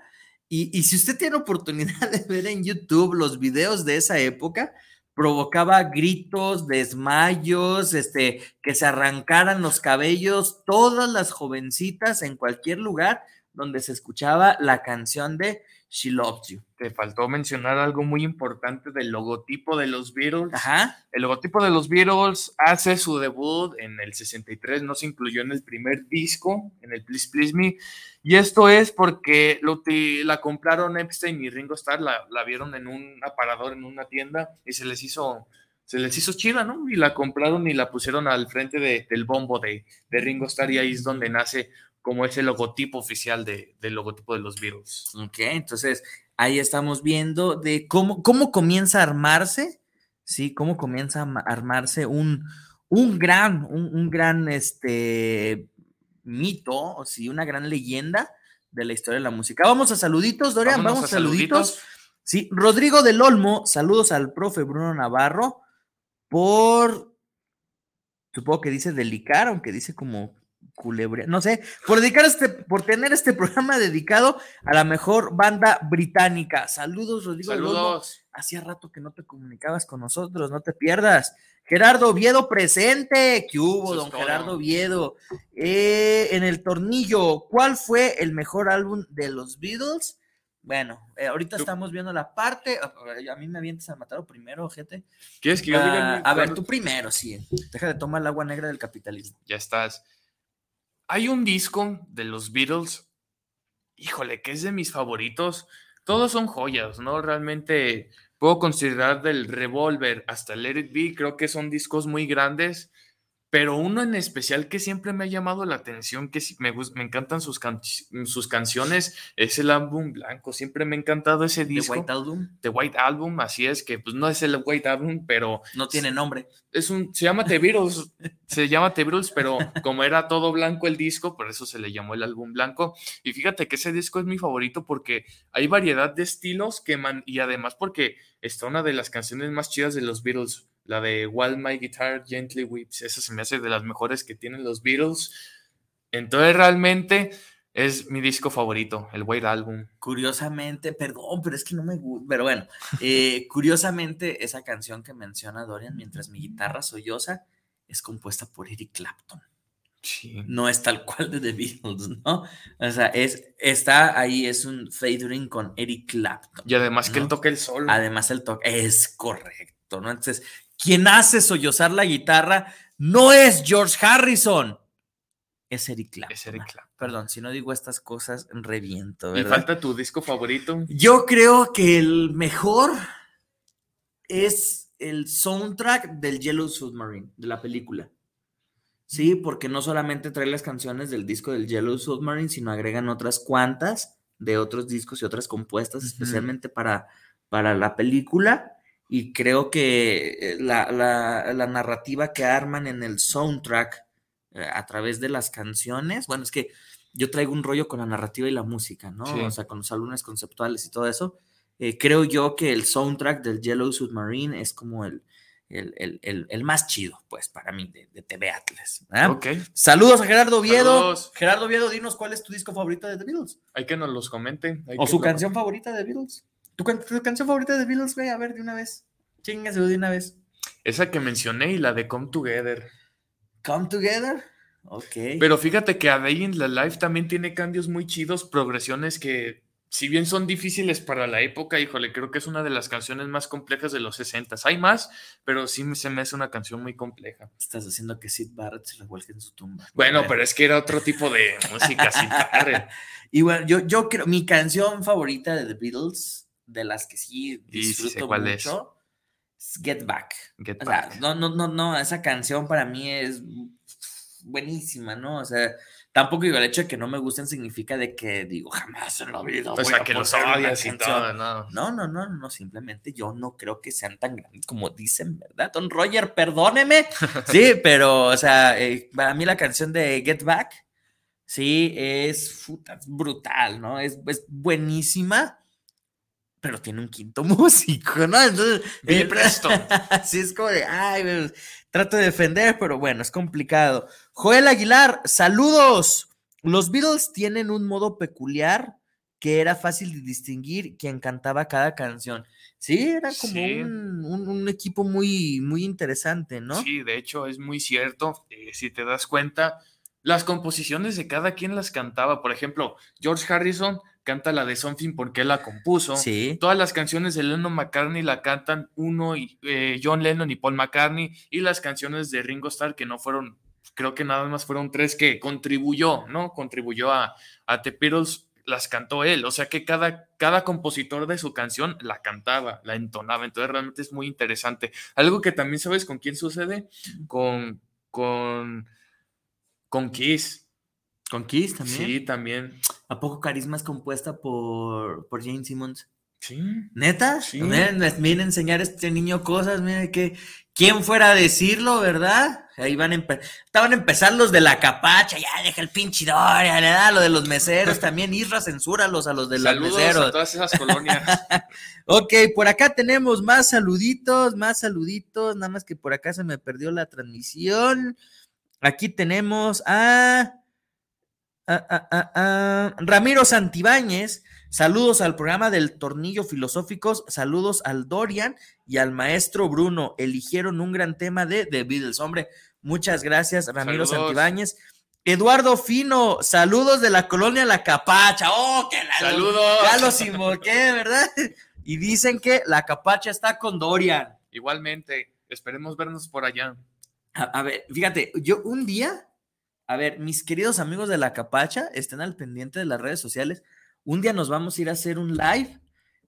y, si usted tiene oportunidad de ver en YouTube los videos de esa época, provocaba gritos, desmayos, este, que se arrancaran los cabellos, todas las jovencitas en cualquier lugar donde se escuchaba la canción de She Loves You. Te faltó mencionar algo muy importante del logotipo de los Beatles. Ajá. El logotipo de los Beatles hace su debut en el 63, no se incluyó en el primer disco, en el Please Please Me, y esto es porque lo la compraron Epstein y Ringo Starr, la, la vieron en un aparador en una tienda y se les hizo, se les hizo chida, ¿no? Y la compraron y la pusieron al frente de- del bombo de, de Ringo Starr y ahí es donde nace como ese logotipo oficial de- del logotipo de los Beatles. Ok, entonces ahí estamos viendo de cómo, cómo comienza a armarse, ¿sí? Cómo comienza a ma- armarse un, un gran, un, un gran este, mito, o sí, una gran leyenda de la historia de la música. Vamos a saluditos, Dorian, Vámonos vamos a a saluditos. Sí, Rodrigo del Olmo, saludos al profe Bruno Navarro por, supongo que dice delicar, aunque dice como culebre, no sé, por dedicar este, por tener este programa dedicado a la mejor banda británica. Saludos, Rodrigo. Saludos. Hacía rato que no te comunicabas con nosotros, no te pierdas. Gerardo Oviedo presente. ¿Qué hubo, Eso don. Gerardo Oviedo? Eh, en el tornillo, ¿cuál fue el mejor álbum de los Beatles? Bueno, eh, ahorita Tú- estamos viendo la parte. A, mí me avientas al matado primero, gente. ¿Quieres que yo diga? Ah, a ver, tú primero, sí. Deja de tomar el agua negra del capitalismo. Ya estás. Hay un disco de los Beatles, híjole, que es de mis favoritos. Todos son joyas, ¿no? Realmente puedo considerar del Revolver hasta Let It Be, creo que son discos muy grandes, pero uno en especial que siempre me ha llamado la atención, que me, me encantan sus, can- sus canciones, es el álbum blanco. Siempre me ha encantado ese The disco. White Album The White Album, así es, que pues no es el White Album, pero no tiene nombre. es un, se llama The Beatles, se llama The pero como era todo blanco el disco, por eso se le llamó el álbum blanco. Y fíjate que ese disco es mi favorito porque hay variedad de estilos que man, y además porque está una de las canciones más chidas de los Beatles, la de While My Guitar Gently Weeps. Esa se me hace de las mejores que tienen los Beatles. Entonces realmente es mi disco favorito, el White Album. Curiosamente, perdón, pero es que no me gusta. Pero bueno, eh, curiosamente, esa canción que menciona Dorian, mientras mi guitarra solloza, es compuesta por Eric Clapton. Sí. No es tal cual de The Beatles, ¿no? O sea, es, está ahí, es un featuring con Eric Clapton. Y además que ¿no? él toca el sol. Además, el toque es correcto, ¿no? Entonces, quien hace sollozar la guitarra no es George Harrison, es Eric Clapton. Es Eric Clapton. Perdón, si no digo estas cosas, reviento, Y ¿verdad? falta tu disco favorito. Yo creo que el mejor es el soundtrack del Yellow Submarine, de la película. Sí, porque no solamente trae las canciones del disco del Yellow Submarine, sino agregan otras cuantas de otros discos y otras compuestas especialmente para, para la película. Y creo que eh, la, la- la narrativa que arman en el soundtrack eh, a través de las canciones, bueno, es que yo traigo un rollo con la narrativa y la música, ¿no? Sí. O sea, con los álbumes conceptuales y todo eso. Eh, creo yo que el soundtrack del Yellow Submarine es como el, el, el- el- el más chido, pues, para mí, de, de TV Atlas. Ok. Saludos a Gerardo Oviedo. Saludos. Gerardo Oviedo, dinos cuál es tu disco favorito de The Beatles. Hay que nos los comenten. hay O que su lo- canción favorita de The Beatles. ¿Tu, can- tu canción favorita de The Beatles, güey? A ver, de una vez. Chingaselo de una vez. Esa que mencioné y la de Come Together. Come Together. Ok. Pero fíjate que A Day in the Life también tiene cambios muy chidos, progresiones que, si bien son difíciles para la época, híjole, creo que es una de las canciones más complejas de los 60. Hay más, pero sí se me hace una canción muy compleja. Estás haciendo que Sid Barrett se revuelque en su tumba. Bueno, pero es que era otro tipo de música, sin padre. Y bueno, yo, yo creo, mi canción favorita de The Beatles, de las que sí disfruto cuál mucho, es Get Back. Get O sea, no, no, no, no, esa canción para mí es buenísima, ¿no? O sea, tampoco digo el hecho de que no me gusten significa de que digo jamás en la vida. O sea, que los odias y canción". todo, no. No, no, no, no, simplemente yo no creo que sean tan grandes como dicen, ¿verdad? Don Roger, perdóneme. Sí, pero, o sea, eh, para mí la canción de Get Back, sí, es, puta, es brutal, ¿no? Es, es buenísima, pero tiene un quinto músico, ¿no? Entonces, Billy eh, Preston. Así es como de, ay, trato de defender, pero bueno, es complicado. Joel Aguilar, saludos. Los Beatles tienen un modo peculiar que era fácil de distinguir quien cantaba cada canción. Sí, era como Sí. Un, un- un equipo muy, muy interesante, ¿no? Sí, de hecho es muy cierto. eh, si te das cuenta, las composiciones de cada quien las cantaba. Por ejemplo, George Harrison canta la de Something porque él la compuso. Sí. Todas las canciones de Lennon McCartney la cantan uno y eh, John Lennon y Paul McCartney y las canciones de Ringo Starr que no fueron, creo que nada más fueron tres que contribuyó, ¿no? Contribuyó a, a The Beatles, las cantó él, o sea que cada, cada compositor de su canción la cantaba, la entonaba, entonces realmente es muy interesante. Algo que también sabes con quién sucede, con, con, con Kiss. Con Kiss también. Sí, también. ¿A poco Carisma es compuesta por, por Jane Simmons? Sí. ¿Neta? Sí. Miren, me viene a enseñar este niño cosas, mire que quién fuera a decirlo, ¿verdad? Ahí van a empe- estaban a empezar los de la capacha, ya deja el pinche Doria, le da lo de los meseros también, Isra, censúralos a los de los Saludos meseros. a todas esas colonias. Ok, por acá tenemos más saluditos, más saluditos, nada más que por acá se me perdió la transmisión. Aquí tenemos a, a- a- a- a Ramiro Santibáñez. Saludos al programa del Tornillo Filosóficos, saludos al Dorian y al maestro Bruno. Eligieron un gran tema de The Beatles. Hombre, muchas gracias, Ramiro Saludos. Santibáñez. Eduardo Fino, saludos de la colonia La Capacha. ¡Oh, que la Saludos. Ya los invoqué, ¿verdad? Y dicen que La Capacha está con Dorian. Igualmente, esperemos vernos por allá. A, a ver, fíjate, yo un día, a ver, mis queridos amigos de La Capacha, estén al pendiente de las redes sociales. Un día nos vamos a ir a hacer un live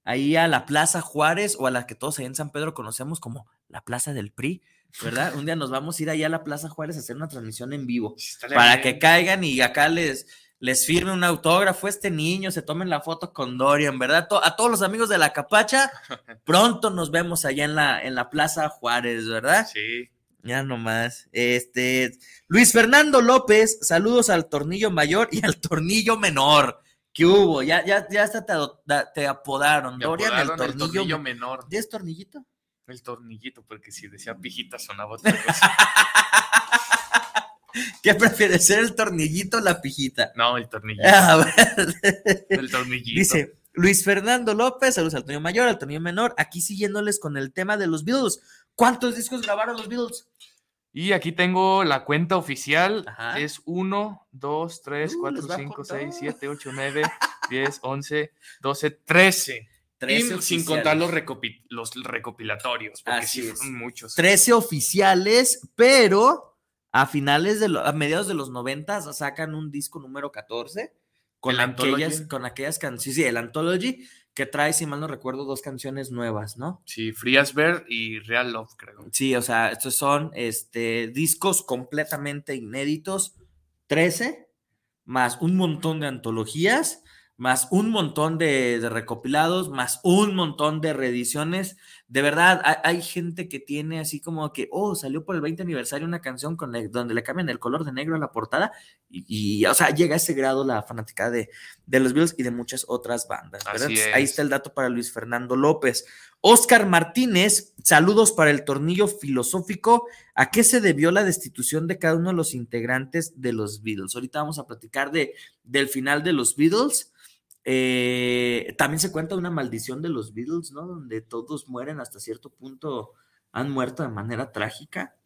ahí a la Plaza Juárez o a la que todos ahí en San Pedro conocemos como la Plaza del PRI, ¿verdad? Un día nos vamos a ir ahí a la Plaza Juárez a hacer una transmisión en vivo para que caigan y acá les, les firme un autógrafo este niño, se tomen la foto con Dorian, ¿verdad? To- a todos los amigos de la Capacha, pronto nos vemos allá en la, en la Plaza Juárez, ¿verdad? Sí. Ya nomás. Este, Luis Fernando López, saludos al tornillo mayor y al tornillo menor. ¿Qué hubo? Ya, ya, ya hasta te, te apodaron. Me Dorian, apodaron el tornillo, me- menor. ¿Es tornillito? El tornillito, porque si decía pijita sonaba otra cosa. ¿Qué prefieres ser el tornillito o la pijita? No, el tornillito. A ver. El tornillito. Dice Luis Fernando López, saludos al tornillo mayor, al tornillo menor, aquí siguiéndoles con el tema de los Beatles. ¿Cuántos discos grabaron los Beatles? Y aquí tengo la cuenta oficial. Ajá. Es 1, 2, 3, Uh, 4, les va a 5, contar. 6, 7, 8, 9, 10, 11, 12, 13. Trece Y sin contar los, recopi- los recopilatorios, porque Así sí fueron muchos. 13 oficiales, pero a finales de lo- a mediados de los 90 sacan un disco número 14 con ¿El aquellas con aquellas canciones, sí, sí, el Anthology que trae si mal no recuerdo dos canciones nuevas, ¿no? Sí, Free as Bird y Real Love, creo. Sí, o sea, estos son este discos completamente inéditos, 13 más un montón de antologías, más un montón de, de recopilados, más un montón de reediciones. De verdad, hay, hay gente que tiene así como que, oh, salió por el 20 aniversario una canción con la- donde le cambian el color de negro a la portada y, y, o sea, llega a ese grado la fanática de, de los Beatles y de muchas otras bandas. Ahí es. está el dato para Luis Fernando López. Oscar Martínez, saludos para el tornillo filosófico. ¿A qué se debió la destitución de cada uno de los integrantes de los Beatles? Ahorita vamos a platicar de, del final de los Beatles. Eh, también se cuenta una maldición de los Beatles, ¿no? Donde todos mueren hasta cierto punto, han muerto de manera trágica.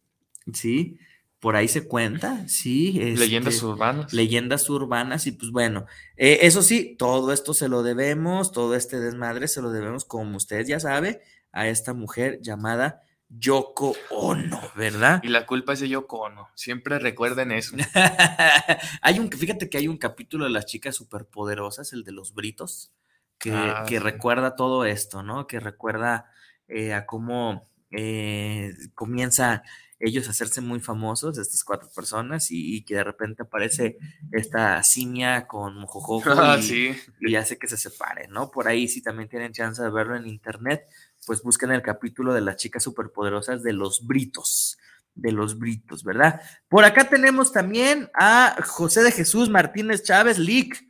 Sí, por ahí se cuenta, sí. Leyendas este, urbanas. leyendas urbanas y pues bueno, eh, eso sí, todo esto se lo debemos, todo este desmadre se lo debemos, como usted ya sabe, a esta mujer llamada Yoko Ono, ¿verdad? Y la culpa es de Yoko Ono. Siempre recuerden eso. hay un, fíjate que hay un capítulo de las chicas superpoderosas, el de los britos, que, Ah, que sí. recuerda todo esto, ¿no? Que recuerda eh, a cómo eh, comienza ellos a hacerse muy famosos, estas cuatro personas, y, y que de repente aparece esta simia con mojojojo Ah, y, sí. y hace que se separen, ¿no? Por ahí, si también tienen chance de verlo en internet, pues busquen el capítulo de las chicas superpoderosas de los Britos, de los Britos, ¿verdad? Por acá tenemos también a José de Jesús Martínez Chávez, Lick.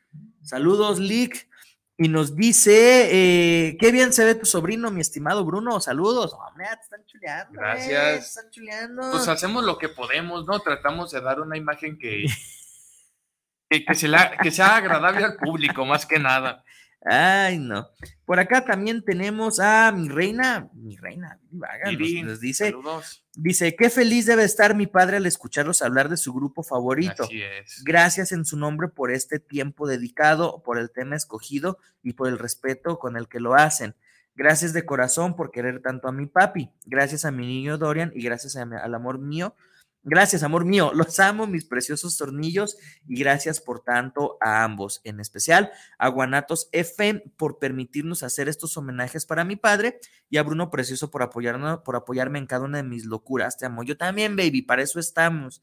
Saludos, Lick. Y nos dice, eh, qué bien se ve tu sobrino, mi estimado Bruno. Saludos. Hombre, te están chuleando. eh, Gracias. te están chuleando. Pues hacemos lo que podemos, ¿no? Tratamos de dar una imagen que, que, que se la- que sea agradable al público, más que nada. Ay, no. Por acá también tenemos a mi reina, mi reina, Vaga, nos- dice, saludos. dice, qué feliz debe estar mi padre al escucharlos hablar de su grupo favorito. Así es. Gracias en su nombre por este tiempo dedicado, por el tema escogido y por el respeto con el que lo hacen. Gracias de corazón por querer tanto a mi papi. Gracias a mi niño Dorian y gracias a mi- al amor mío. Gracias, amor mío. Los amo, mis preciosos tornillos, y gracias por tanto a ambos, en especial a Guanatos FM por permitirnos hacer estos homenajes para mi padre y a Bruno Precioso por apoyarnos, por apoyarme en cada una de mis locuras. Te amo. Yo también, baby, para eso estamos.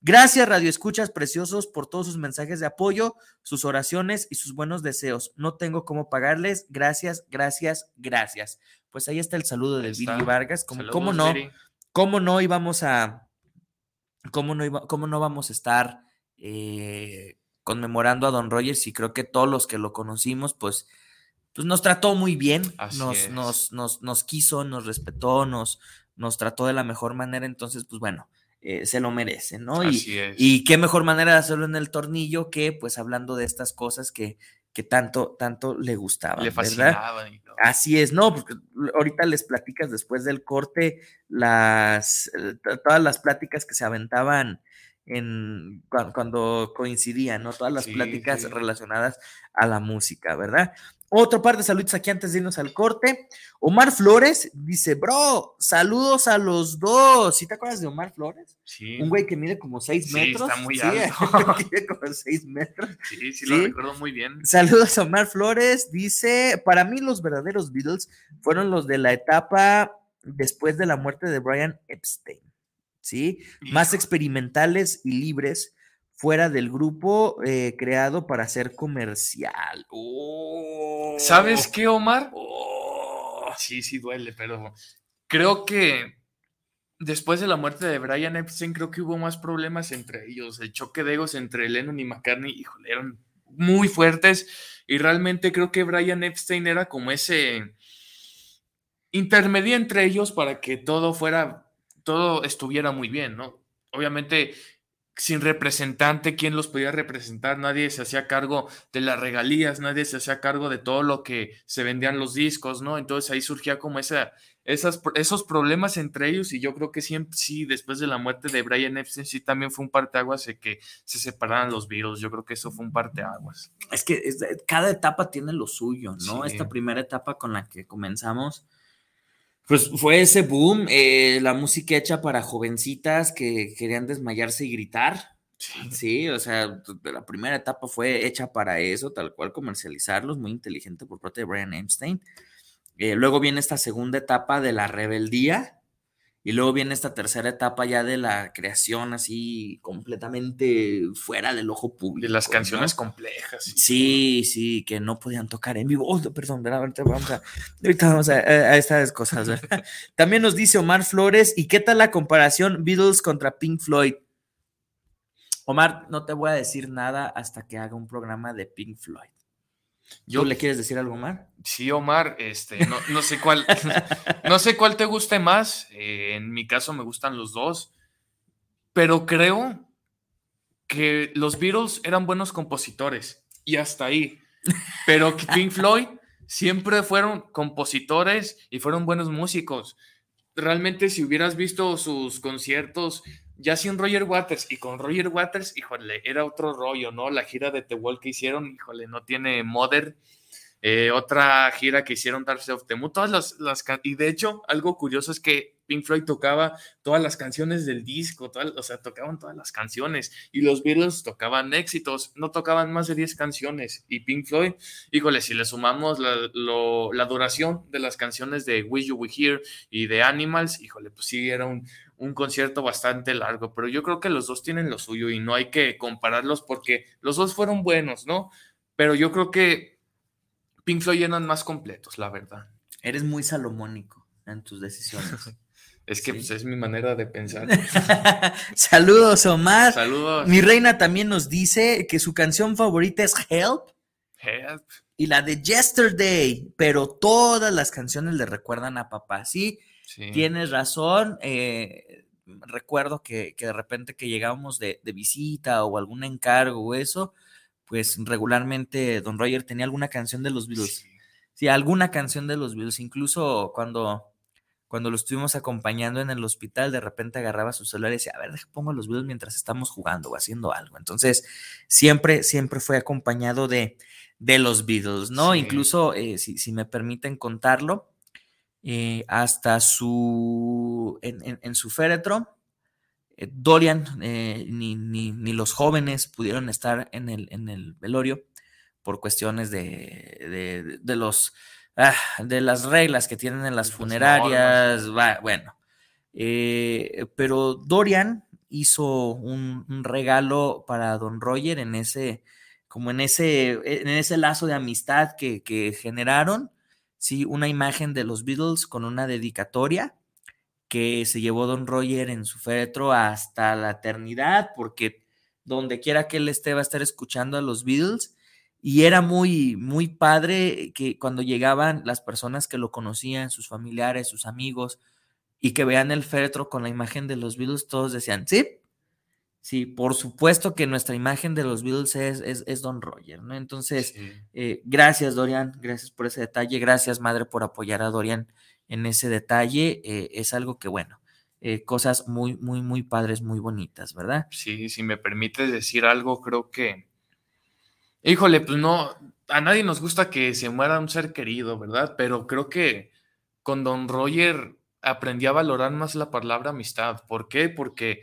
Gracias, Radio Escuchas Preciosos, por todos sus mensajes de apoyo, sus oraciones y sus buenos deseos. No tengo cómo pagarles. Gracias, gracias, gracias. Pues ahí está el saludo de Billy. Vargas. ¿Cómo, Saludos, cómo no? ¿Cómo no íbamos a. ¿Cómo no, iba- cómo no vamos a estar eh, conmemorando a Don Rogers? Y creo que todos los que lo conocimos, pues, pues nos trató muy bien. Nos, nos, nos, nos quiso, nos respetó, nos, nos trató de la mejor manera. Entonces, pues bueno, eh, se lo merece, ¿no? Y, es. y qué mejor manera de hacerlo en el tornillo que pues hablando de estas cosas que, que tanto, tanto le gustaba. Le. Así es, no, porque ahorita les platicas después del corte las eh, to- todas las pláticas que se aventaban en cuan- cuando, coincidían, ¿no? Todas las Sí, pláticas sí. relacionadas a la música, ¿verdad? Otro par de saludos aquí antes de irnos al corte. Omar Flores dice, bro, saludos a los dos. ¿Sí te acuerdas de Omar Flores? Sí, Un güey que mide como seis Sí, metros. está muy Sí, alto. mide como seis metros. sí, sí, ¿Sí? lo recuerdo muy bien. Saludos a Omar Flores. Dice, para mí los verdaderos Beatles fueron los de la etapa después de la muerte de Brian Epstein. ¿Sí? Más experimentales y libres fuera del grupo eh, creado para ser comercial. Oh. ¿Sabes qué, Omar? Oh. Sí, sí duele, pero creo que después de la muerte de Brian Epstein, creo que hubo más problemas entre ellos. El choque de egos entre Lennon y McCartney, híjole, eran muy fuertes. Y realmente creo que Brian Epstein era como ese intermedio entre ellos para que todo fuera, todo estuviera muy bien, ¿no? Obviamente, sin representante, ¿quién los podía representar? Nadie se hacía cargo de las regalías, nadie se hacía cargo de todo lo que se vendían los discos, ¿no? Entonces ahí surgía como esa, esas, esos problemas entre ellos y yo creo que siempre, sí, después de la muerte de Brian Epstein, sí también fue un parteaguas de que se separaran los Beatles, yo creo que eso fue un parteaguas. Es que es- cada etapa tiene lo suyo, ¿no? Sí. Esta primera etapa con la que comenzamos, pues fue ese boom, eh, la música hecha para jovencitas que querían desmayarse y gritar. Sí, o sea, la primera etapa fue hecha para eso, tal cual comercializarlos, muy inteligente por parte de Brian Epstein. Eh, luego viene esta segunda etapa de la rebeldía y luego viene esta tercera etapa ya de la creación así completamente fuera del ojo público. De las ¿no? canciones complejas. Sí, sí, que no podían tocar en vivo. Oh, perdón, ¿verdad? ahorita vamos a, ahorita vamos a, a- a estas cosas. ¿verdad? También nos dice Omar Flores, ¿y qué tal la comparación Beatles contra Pink Floyd? Omar, no te voy a decir nada hasta que haga un programa de Pink Floyd. Yo ¿Tú le quieres decir algo, Omar? Sí, Omar, este, no, no sé cuál, no sé cuál te guste más. eh, en mi caso me gustan los dos, pero creo que los Beatles eran buenos compositores y hasta ahí. Pero Pink Floyd siempre fueron compositores y fueron buenos músicos. Realmente, si hubieras visto sus conciertos, ya sin Roger Waters y con Roger Waters, híjole, era otro rollo, ¿no? La gira de The Wall que hicieron, híjole, no tiene Mother. Eh, otra gira que hicieron Dark of todas las, las y de hecho algo curioso es que Pink Floyd tocaba todas las canciones del disco, todas- o sea, tocaban todas las canciones y los Beatles tocaban éxitos, no tocaban más de 10 canciones y Pink Floyd, híjole, si le sumamos la, lo- la duración de las canciones de Wish You Were Here y de Animals, híjole, pues sí, era un, un concierto bastante largo, pero yo creo que los dos tienen lo suyo y no hay que compararlos porque los dos fueron buenos, ¿no? Pero yo creo que Pink Floyd eran más completos, la verdad. Eres muy salomónico en tus decisiones. Es que Sí. pues, es mi manera de pensar. Saludos, Omar. Saludos. Mi reina también nos dice que su canción favorita es Help Help. y la de Yesterday, pero todas las canciones le recuerdan a papá. Sí, Sí. tienes razón. eh, recuerdo que, que de repente que llegábamos de, de visita o algún encargo o eso, pues regularmente Don Roger tenía alguna canción de los Beatles. Sí. Sí, alguna canción de los Beatles. Incluso cuando, cuando lo estuvimos acompañando en el hospital, de repente agarraba su celular y decía, a ver, deja pongo los Beatles mientras estamos jugando o haciendo algo. Entonces, siempre, siempre fue acompañado de, de los Beatles, ¿no? Sí. Incluso, eh, si, si me permiten contarlo, eh, hasta su, en, en- en su féretro, eh, Dorian eh, ni, ni- ni los jóvenes pudieron estar en el, en el velorio por cuestiones de, de, de los ah, de las reglas que tienen en las funerarias. va- bueno, eh, pero Dorian hizo un, un regalo para Don Roger en ese, como en ese, en ese lazo de amistad que, que generaron. Sí, una imagen de los Beatles con una dedicatoria que se llevó Don Roger en su féretro hasta la eternidad, porque donde quiera que él esté va a estar escuchando a los Beatles. Y era muy, muy padre que cuando llegaban las personas que lo conocían, sus familiares, sus amigos, y que vean el féretro con la imagen de los Beatles, todos decían, sí, Sí, por supuesto que nuestra imagen de los Beatles es, es, Don Roger, ¿no? Entonces, eh, gracias Dorian, gracias por ese detalle, gracias madre por apoyar a Dorian en ese detalle, eh, es algo que bueno, eh, cosas muy, muy, muy padres, muy bonitas, ¿verdad? Sí, si me permites decir algo, creo que, híjole, pues no, a nadie nos gusta que se muera un ser querido, ¿verdad? Pero creo que con Don Roger aprendí a valorar más la palabra amistad. ¿Por qué? Porque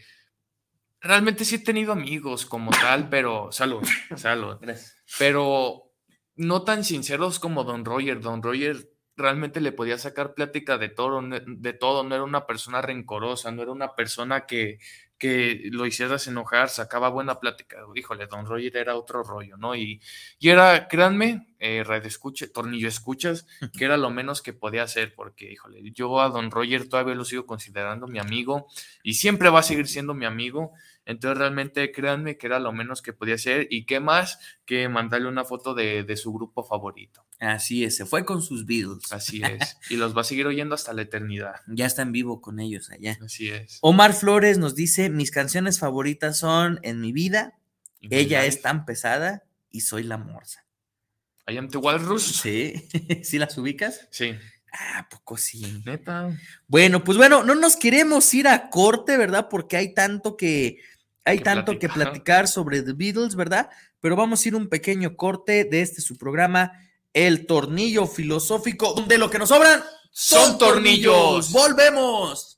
realmente sí he tenido amigos como tal, pero salud, salud. Pero no tan sinceros como Don Roger. Don Roger realmente le podía sacar plática de todo, de todo, no era una persona rencorosa, no era una persona que, que lo hicieras enojar, sacaba buena plática. Híjole, Don Roger era otro rollo, ¿no? Y, y era, créanme, eh, radio escucha, tornillo escuchas, que era lo menos que podía hacer, porque, híjole, yo a Don Roger todavía lo sigo considerando mi amigo y siempre va a seguir siendo mi amigo. Entonces, realmente, créanme que era lo menos que podía hacer. Y qué más que mandarle una foto de, de su grupo favorito. Así es, se fue con sus Beatles. Así es. y los va a seguir oyendo hasta la eternidad. Ya está en vivo con ellos allá. Así es. Omar Flores nos dice: Mis canciones favoritas son En mi vida, Ella es tan pesada y Soy la morsa. ¿I am the Walrus? Sí. ¿Sí las ubicas? Sí. Ah, poco sí. Neta. Bueno, pues bueno, no nos queremos ir a corte, ¿verdad? Porque hay tanto que hay tanto que platicar sobre The Beatles, ¿verdad? Pero vamos a ir un pequeño corte de este su programa, El Tornillo Filosófico, donde lo que nos sobran son, tornillos. Volvemos.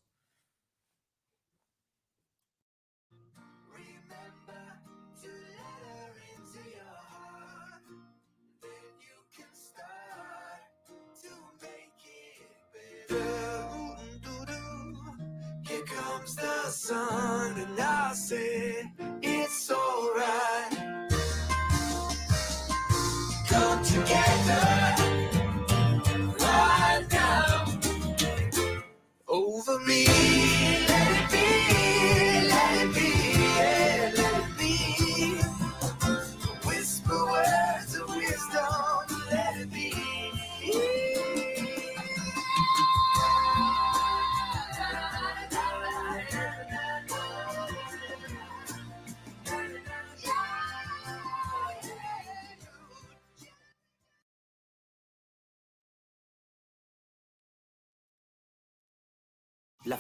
the sun, and I said,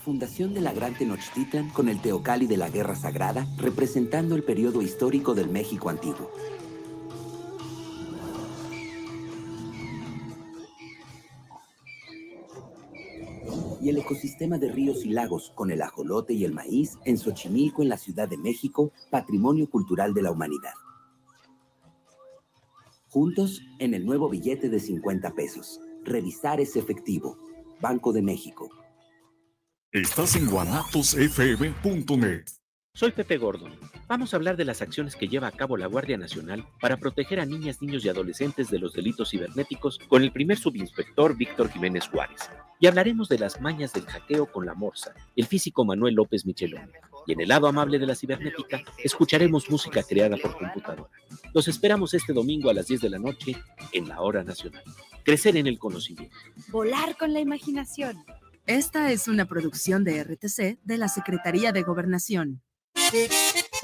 fundación de la Gran Tenochtitlan con el Teocalli de la Guerra Sagrada, representando el periodo histórico del México antiguo. Y el ecosistema de ríos y lagos con el ajolote y el maíz en Xochimilco, en la Ciudad de México, patrimonio cultural de la humanidad. Juntos en el nuevo billete de 50 pesos. Revisar ese efectivo. Banco de México. Estás en guanatosfm.net. Soy Pepe Gordon. Vamos a hablar de las acciones que lleva a cabo la Guardia Nacional para proteger a niñas, niños y adolescentes de los delitos cibernéticos con el primer subinspector Víctor Jiménez Juárez. Y hablaremos de las mañas del hackeo con la Morsa, el físico Manuel López Michelón. Y en el lado amable de la cibernética, escucharemos música creada por computadora. Los esperamos este domingo a las 10 de la noche en la Hora Nacional. Crecer en el conocimiento. Volar con la imaginación. Esta es una producción de RTC de la Secretaría de Gobernación.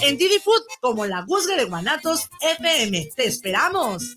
En Didi Food como la Guzga de Guanatos FM. ¡Te esperamos!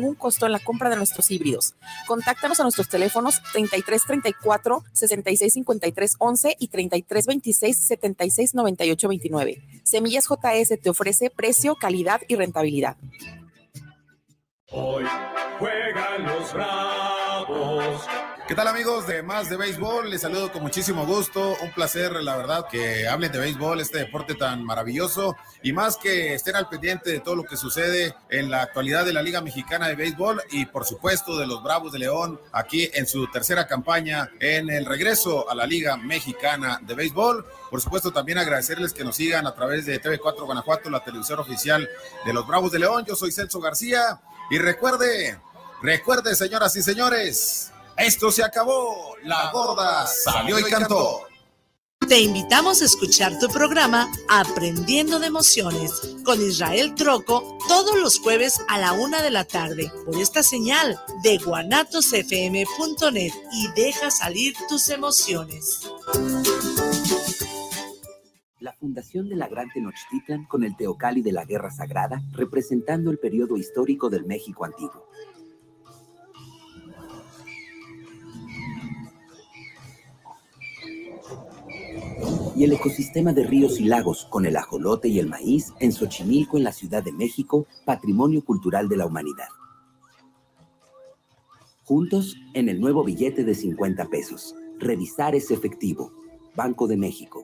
ningún costo en la compra de nuestros híbridos. Contáctanos a nuestros teléfonos 3334 6653 11 y 3326 76 98 29. Semillas JS te ofrece precio, calidad y rentabilidad. Hoy juegan los Bravos. ¿Qué tal amigos de Más de Béisbol? Les saludo con muchísimo gusto. Un placer, la verdad, que hablen de béisbol, este deporte tan maravilloso. Y más que estén al pendiente de todo lo que sucede en la actualidad de la Liga Mexicana de Béisbol y por supuesto de los Bravos de León aquí en su tercera campaña en el regreso a la Liga Mexicana de Béisbol. Por supuesto también agradecerles que nos sigan a través de TV4 Guanajuato, la televisión oficial de los Bravos de León. Yo soy Celso García y recuerde, recuerde señoras y señores, esto se acabó. La gorda salió y cantó. Te invitamos a escuchar tu programa Aprendiendo de Emociones con Israel Troco todos los jueves a la una de la tarde por esta señal de guanatosfm.net y deja salir tus emociones. La fundación de la Gran Tenochtitlan con el Teocalli de la Guerra Sagrada, representando el periodo histórico del México antiguo. y el ecosistema de ríos y lagos con el ajolote y el maíz en Xochimilco, en la Ciudad de México, Patrimonio Cultural de la Humanidad. Juntos en el nuevo billete de 50 pesos. Revisar ese efectivo. Banco de México.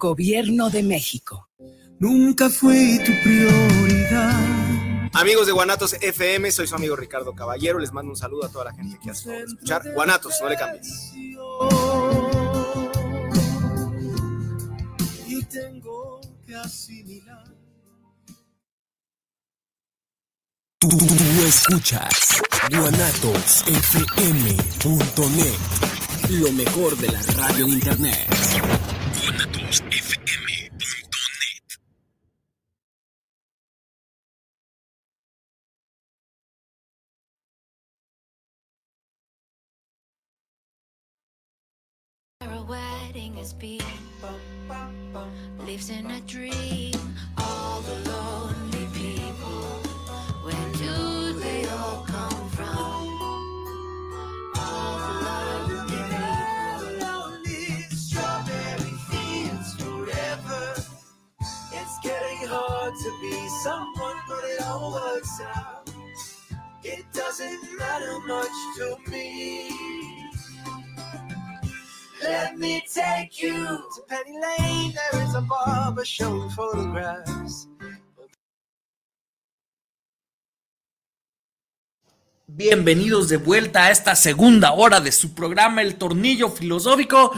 Gobierno de México. Nunca fui tu prioridad. Amigos de Guanatos FM, soy su amigo Ricardo Caballero. Les mando un saludo a toda la gente que hace escuchar. Guanatos, no le cambies. tengo que asimilar. Tú, escuchas guanatosfm.net, lo mejor de la radio en internet. Our wedding is being lives in a dream. All the to be someone, but it all works out. It doesn't matter much to me. Let me take you to Penny Lane. There is a barber showing photographs. Bienvenidos de vuelta a esta segunda hora de su programa El Tornillo Filosófico,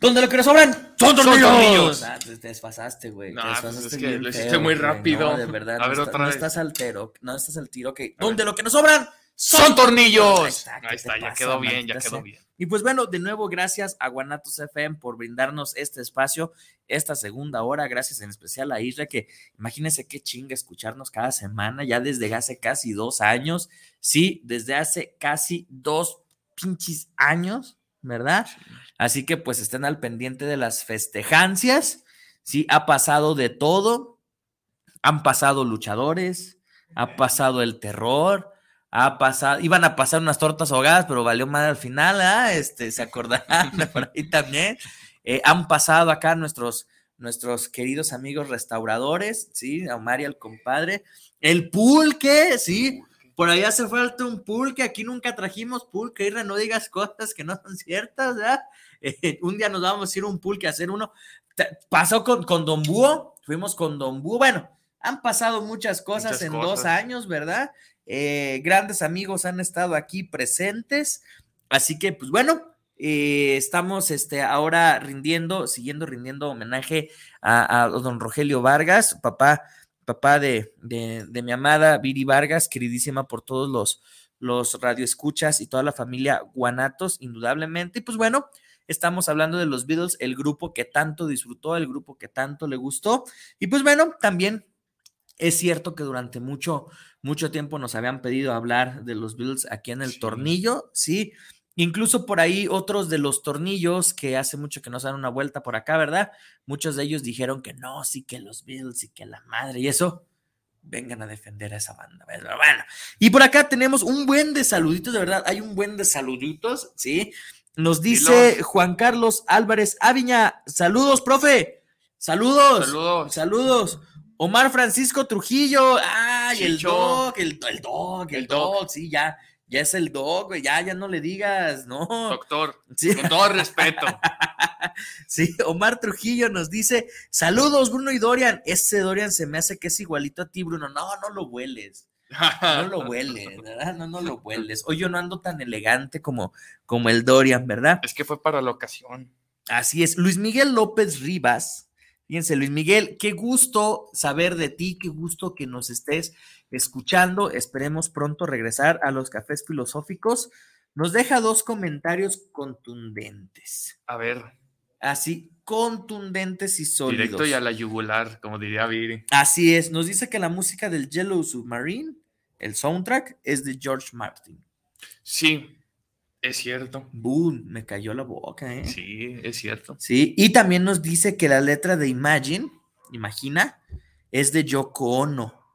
donde lo que nos sobran son tornillos. Ah, te desfasaste, güey. No, pues desfasaste es que lo feo, hiciste muy rápido. No, de verdad. A no ver, está- otra no estás al tiro. No estás al tiro. Que, donde lo que nos sobran Son tornillos. Ahí está, ¿qué Ahí está, ya pasa, quedó bien, ya quedó sea? bien. Y pues bueno, de nuevo, gracias a Guanatos FM por brindarnos este espacio, esta segunda hora. Gracias en especial a Isra, que imagínense qué chinga escucharnos cada semana, ya desde hace casi dos años. Sí, desde hace casi dos pinches años, ¿verdad? Así que pues estén al pendiente de las festejancias. Sí, ha pasado de todo. Han pasado luchadores, ha pasado el terror, ha pasado, iban a pasar unas tortas ahogadas, pero valió mal al final, ¿ah? Este, se acordarán de por ahí también. Eh, han pasado acá nuestros, nuestros queridos amigos restauradores, ¿sí? A Omar y al compadre. El pulque, ¿sí? Por ahí hace falta un pulque, aquí nunca trajimos pulque, Irra, no digas cosas que no son ciertas, ¿verdad? Eh, un día nos vamos a ir a un pulque a hacer uno. Pasó con, con Don Búho, fuimos con Don Búho, bueno, han pasado muchas cosas Muchas en cosas. dos años, ¿verdad? eh, grandes amigos han estado aquí presentes. Así que, pues bueno, eh, estamos este, ahora rindiendo, siguiendo rindiendo homenaje a, a don Rogelio Vargas, papá, papá de, de, de mi amada Viri Vargas, queridísima por todos los, los radioescuchas y toda la familia Guanatos, indudablemente. Y pues bueno, estamos hablando de los Beatles, el grupo que tanto disfrutó, el grupo que tanto le gustó. Y pues bueno, también es cierto que durante mucho, mucho tiempo nos habían pedido hablar de los Beatles aquí en el tornillo, sí. Incluso por ahí otros de los tornillos que hace mucho que no se dan una vuelta por acá, ¿verdad? Muchos de ellos dijeron que no, sí que los Beatles y que la madre y eso. Vengan a defender a esa banda. ¿verdad? Bueno, y por acá tenemos un buen de saluditos, de verdad, hay un buen de saluditos, ¿sí? Nos dice Dilos. Juan Carlos Álvarez Aviña, saludos, profe. Saludos. Saludos. Saludos. Omar Francisco Trujillo. Ay, el dog, el, el dog, el, El sí, ya, ya es el dog, güey, ya, ya no le digas, no. Doctor, Sí. con todo respeto. Sí, Omar Trujillo nos dice, saludos Bruno y Dorian. Ese Dorian se me hace que es igualito a ti, Bruno. No, no lo hueles. No lo hueles, ¿verdad? No, no lo hueles. Hoy yo no ando tan elegante como, como el Dorian, ¿verdad? Es que fue para la ocasión. Así es. Luis Miguel López Rivas. Fíjense, Luis Miguel, qué gusto saber de ti, qué gusto que nos estés escuchando. Esperemos pronto regresar a los cafés filosóficos. Nos deja dos comentarios contundentes. A ver, Así, contundentes y sólidos. directo y a la yugular, como diría Viri. Así es, nos dice que la música del Yellow Submarine, el soundtrack, es de George Martin. Sí, es cierto. Boom, me cayó la boca, ¿eh? Sí, es cierto. Sí, y también nos dice que la letra de Imagine, imagina, es de Yoko Ono.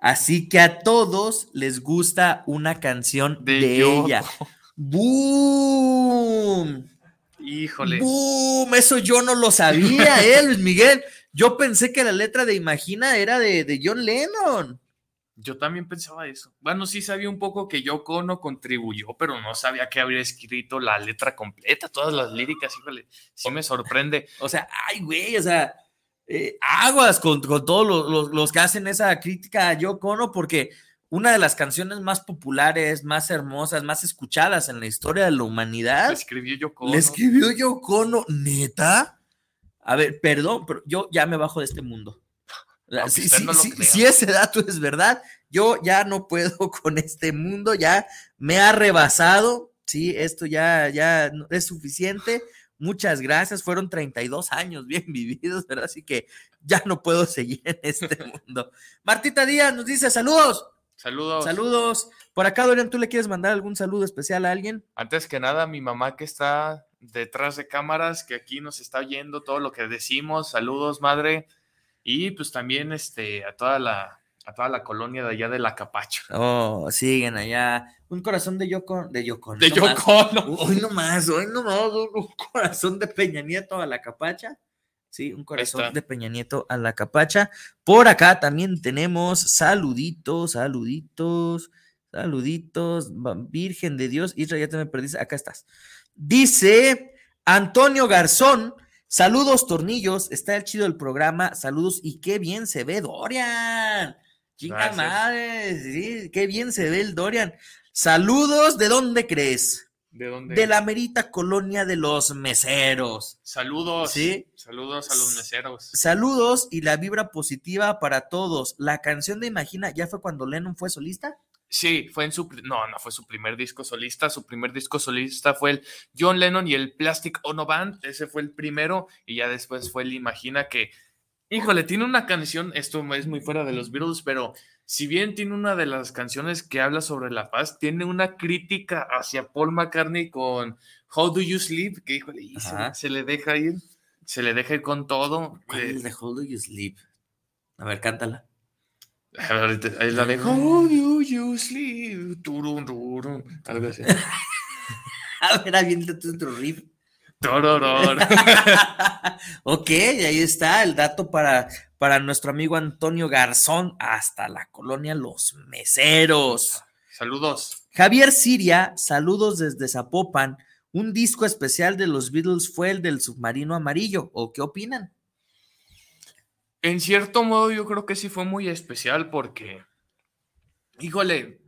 Así que a todos les gusta una canción de, ella. ¡Boom! Híjole. ¡Boom! Eso yo no lo sabía, ¿eh, Luis Miguel? Yo pensé que la letra de Imagina era de, de John Lennon. Yo también pensaba eso. Bueno, sí sabía un poco que Yoko Ono contribuyó, pero no sabía que habría escrito la letra completa, todas las líricas, híjole, sí me sorprende. O sea, ay, güey, o sea, eh, aguas con, con todos los, los- los que hacen esa crítica a Yoko Ono, porque una de las canciones más populares, más hermosas, más escuchadas en la historia de la humanidad, La escribió Yoko Ono. le escribió Yoko Ono, ¿neta? A ver, perdón, pero yo ya me bajo de este mundo. Si, si- no si- si ese dato es verdad, yo ya no puedo con este mundo, ya me ha rebasado, sí, esto ya, ya es suficiente. Muchas gracias, fueron 32 años bien vividos, ¿verdad? Así que ya no puedo seguir en este mundo. Martita Díaz nos dice saludos, Saludos. saludos. Por acá, Dorian, ¿tú le quieres mandar algún saludo especial a alguien? Antes que nada, mi mamá que está detrás de cámaras, que aquí nos está oyendo todo lo que decimos. Saludos, madre. Y pues también este, a toda la, a toda la colonia de allá de la Capacho. Oh, siguen allá. Un corazón de Yoko, de Yoko. De no Yoko. Ono. Hoy no más, hoy no más. Un corazón de Peña Nieto a la capacha. Sí, un corazón de Peña Nieto a la capacha. Por acá también tenemos saluditos, saluditos, saluditos. Virgen de Dios, Israel, ya te me perdiste. Acá estás. Dice Antonio Garzón. Saludos, tornillos. Está el chido el programa. Saludos y qué bien se ve Dorian. Chinga madre, sí, qué bien se ve el Dorian. Saludos, ¿de dónde crees? ¿De dónde? De la merita colonia de los meseros. Saludos. Sí. Saludos a los meseros. Saludos y la vibra positiva para todos. La canción de Imagina ya fue cuando Lennon fue solista. Sí, fue en su. No, no fue su primer disco solista. Su primer disco solista fue el John Lennon y el Plastic Ono Band. Ese fue el primero. Y ya después fue el Imagina que. Híjole, tiene una canción. Esto es muy fuera de los Beatles, pero si bien tiene una de las canciones que habla sobre la paz, tiene una crítica hacia Paul McCartney con How Do You Sleep, que híjole, se, le deja ir. Se le deja ir con todo. ¿Cuál Eh, es de Hold Do You Sleep? A ver, cántala. a ver, ahorita- ahí la de How Do You Sleep. Turun, turun, algo así. A ver, aviéntate otro riff. Ok, ahí está el dato para, para nuestro amigo Antonio Garzón hasta la colonia Los Meseros. Saludos. Javier Siria, saludos desde Zapopan. Un disco especial de los Beatles fue el del submarino amarillo. ¿O qué opinan? En cierto modo, yo creo que sí fue muy especial porque Híjole,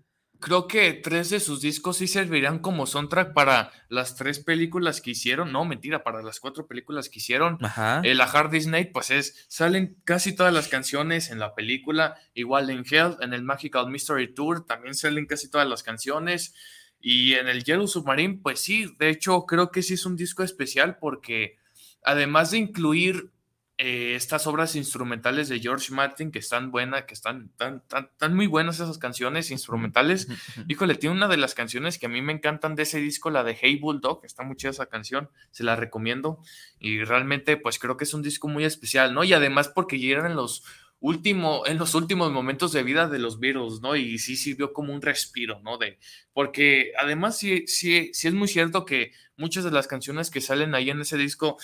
creo que tres de sus discos sí servirían como soundtrack para las tres películas que hicieron. No, mentira, para las cuatro películas que hicieron. Ajá. El A Hard Night, pues es, salen casi todas las canciones en la película. Igual en Hell, en el Magical Mystery Tour, también salen casi todas las canciones. Y en el Yellow Submarine, pues sí, de hecho creo que sí es un disco especial porque además de incluir eh, estas obras instrumentales de George Martin que están buenas, que están tan, tan, tan muy buenas esas canciones instrumentales. Híjole, tiene una de las canciones que a mí me encantan de ese disco, la de Hey Bulldog, está muy chida esa canción, se la recomiendo. Y realmente, pues creo que es un disco muy especial, ¿no? Y además porque llegan en los último, en los últimos momentos de vida de los Beatles, ¿no? Y sí sirvió como un respiro, ¿no? De, porque además sí, sí, sí es muy cierto que muchas de las canciones que salen ahí en ese disco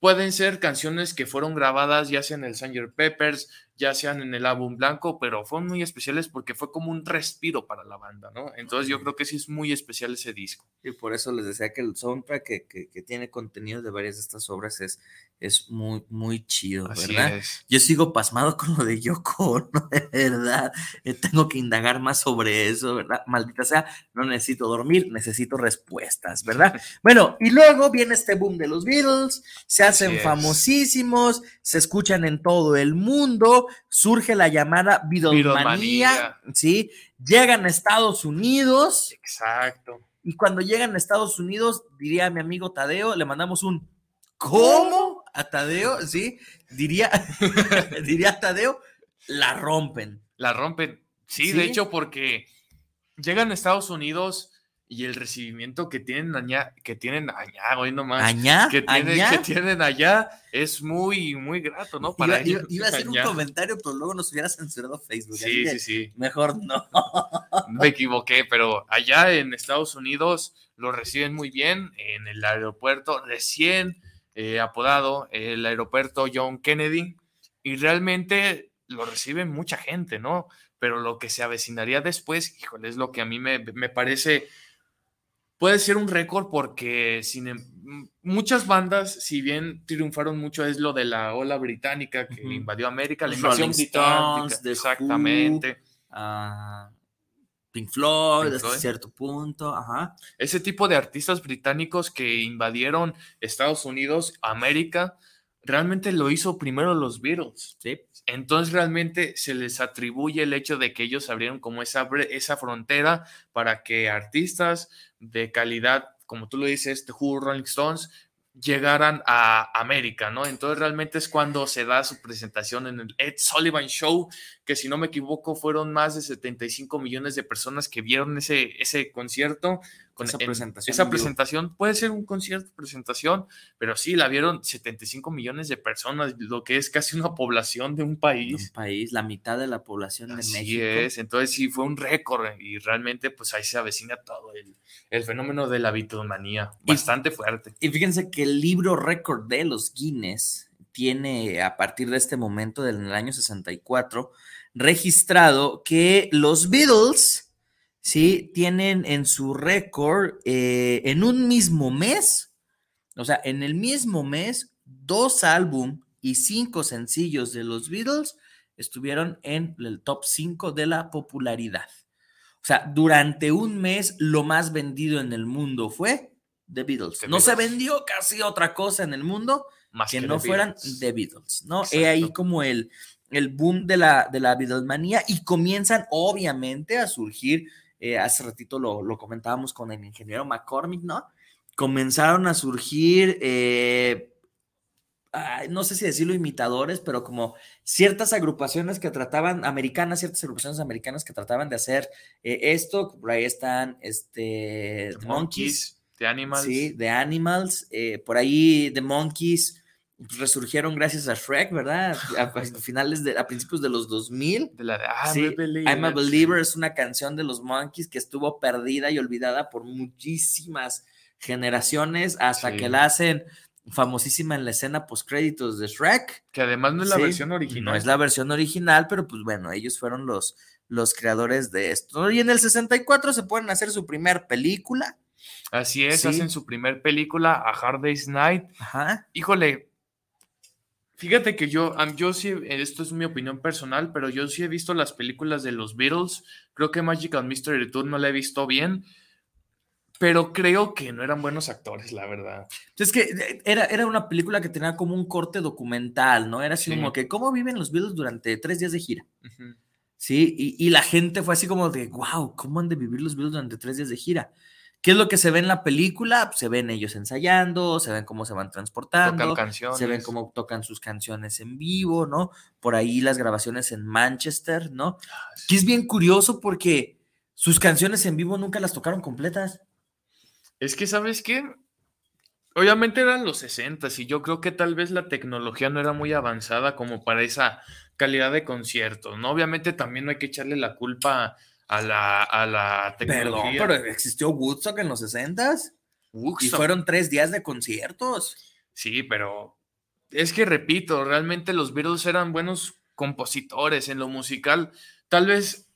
pueden ser canciones que fueron grabadas ya sea en el Sgt. Peppers, ya sean en el álbum blanco, pero fueron muy especiales porque fue como un respiro para la banda, ¿no? Entonces yo creo que sí es muy especial ese disco. Y por eso les decía que el soundtrack que, que, que tiene contenido de varias de estas obras es, es muy, muy chido, Así ¿verdad? es. Yo sigo pasmado con lo de Yoko, ¿no? De verdad. Eh, Tengo que indagar más sobre eso, ¿verdad? Maldita sea, no necesito dormir, necesito respuestas, ¿verdad? Bueno, y luego viene este boom de los Beatles, se hacen famosísimos, se escuchan en todo el mundo, surge la llamada Beatlemanía. ¿sí? Llegan a Estados Unidos. Exacto. Y cuando llegan a Estados Unidos, diría mi amigo Tadeo, le mandamos un ¿cómo? A Tadeo, ¿sí? Diría, diría Tadeo, la rompen. La rompen. Sí, Sí. de hecho, porque llegan a Estados Unidos y el recibimiento que tienen allá, que tienen allá, hoy nomás, ¿Allá? que tienen, ¿Allá? que tienen allá es muy, muy grato, ¿no? Para Iba, iba- iba a hacer un comentario, pero luego nos hubiera censurado Facebook. Sí, sí, sí. Mejor no. Me equivoqué, pero allá en Estados Unidos lo reciben muy bien en el aeropuerto recién eh, apodado el aeropuerto John Kennedy y realmente lo reciben mucha gente, ¿no? Pero lo que se avecinaría después, híjole, es lo que a mí me, me parece, puede ser un récord porque sin, em- muchas bandas, si bien triunfaron mucho, es lo de la ola británica que Ujú. invadió América, la invasión británica, The Who, exactamente. ah, Pink Floyd, hasta cierto punto, ajá. ese tipo de artistas británicos que invadieron Estados Unidos, América, realmente lo hizo primero los Beatles. Sí. Entonces realmente se les atribuye el hecho de que ellos abrieron como esa, esa frontera para que artistas de calidad, como tú lo dices, The Who, Rolling Stones, llegaran a América, ¿no? Entonces realmente es cuando se da su presentación en el Ed Sullivan Show, que si no me equivoco fueron más de 75 millones de personas que vieron ese, ese concierto. Con, Esa en- presentación Esa presentación puede ser un concierto, presentación, pero sí, la vieron 75 millones de personas, lo que es casi una población de un país. Un país, la mitad de la población de Así México. es, entonces sí fue un récord y realmente pues ahí se avecina todo el, el fenómeno de la Beatlemanía, bastante fuerte. Y fíjense que el libro récord de los Guinness tiene a partir de este momento, del año 64, registrado que los Beatles, ¿sí? Tienen en su récord, eh, en un mismo mes, o sea, en el mismo mes, dos álbum y cinco sencillos de los Beatles estuvieron en el top 5 de la popularidad. O sea, durante un mes lo más vendido en el mundo fue The Beatles. The no se vendió casi otra cosa en el mundo Más que que no The fueran Beatles. The Beatles, ¿no? Exacto. He ahí como el, el boom de la, de la Beatlemanía y comienzan obviamente a surgir, eh, hace ratito lo, lo comentábamos con el ingeniero McCormick, ¿no? Comenzaron a surgir, eh, ay, no sé si decirlo imitadores, pero como ciertas agrupaciones que trataban, americanas, ciertas agrupaciones americanas que trataban de hacer eh, esto, por ahí están, este, The Monkeys, The Animals. Sí, The Animals. por ahí The Monkeys resurgieron gracias a Shrek, ¿verdad? A, a finales de, a principios de los 2000. De la de I'm Sí, a Believer. I'm a Believer es una canción de los Monkeys que estuvo perdida y olvidada por muchísimas generaciones hasta Sí. que la hacen famosísima en la escena post créditos de Shrek. Que además no es la Sí, versión original. No es la versión original, pero pues bueno, ellos fueron los, los creadores de esto. Y en el 64 se pueden hacer su primer película. Así es, Sí. hacen su primer película, A Hard Day's Night. Ajá. Híjole, Fíjate que yo, yo sí, esto es mi opinión personal, pero yo sí he visto las películas de los Beatles. Creo que Magical Mystery Tour no la he visto bien, pero creo que no eran buenos actores, la verdad. Es que eh, era, era una película que tenía como un corte documental, ¿no? Era así Sí. como que, ¿cómo viven los Beatles durante tres días de gira? Ujú. Sí, y, y la gente fue así como de, wow, ¿cómo han de vivir los Beatles durante tres días de gira? ¿Qué es lo que se ve en la película? Pues, se ven ellos ensayando, se ven cómo se van transportando, Tocan canciones. se ven cómo tocan sus canciones en vivo, ¿no? Por ahí las grabaciones en Manchester, ¿no? Ah, Que es bien curioso porque sus canciones en vivo nunca las tocaron completas. Es que, ¿sabes qué? Obviamente eran los 60 y yo creo que tal vez la tecnología no era muy avanzada como para esa calidad de conciertos, ¿no? Obviamente también no hay que echarle la culpa a la, a la Perdón, tecnología. pero existió Woodstock en los 60s. Y fueron tres días de conciertos. Sí, pero es que repito, realmente los Beatles eran buenos compositores en lo musical. Tal vez,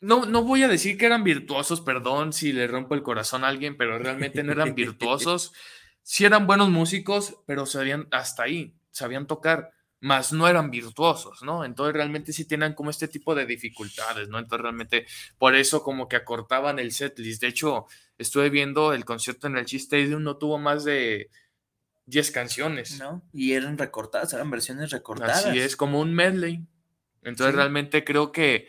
no, no voy a decir que eran virtuosos, perdón si le rompo el corazón a alguien, pero realmente no eran virtuosos. Sí eran buenos músicos, pero sabían hasta ahí, sabían tocar, más no eran virtuosos, ¿no? Entonces realmente sí tenían como este tipo de dificultades, ¿no? Entonces realmente por eso como que acortaban el setlist. De hecho, estuve viendo el concierto en el Chi Stadium, no tuvo más de 10 canciones. ¿no? Y eran recortadas, eran versiones recortadas. Así es, como un medley. Entonces Sí. realmente creo que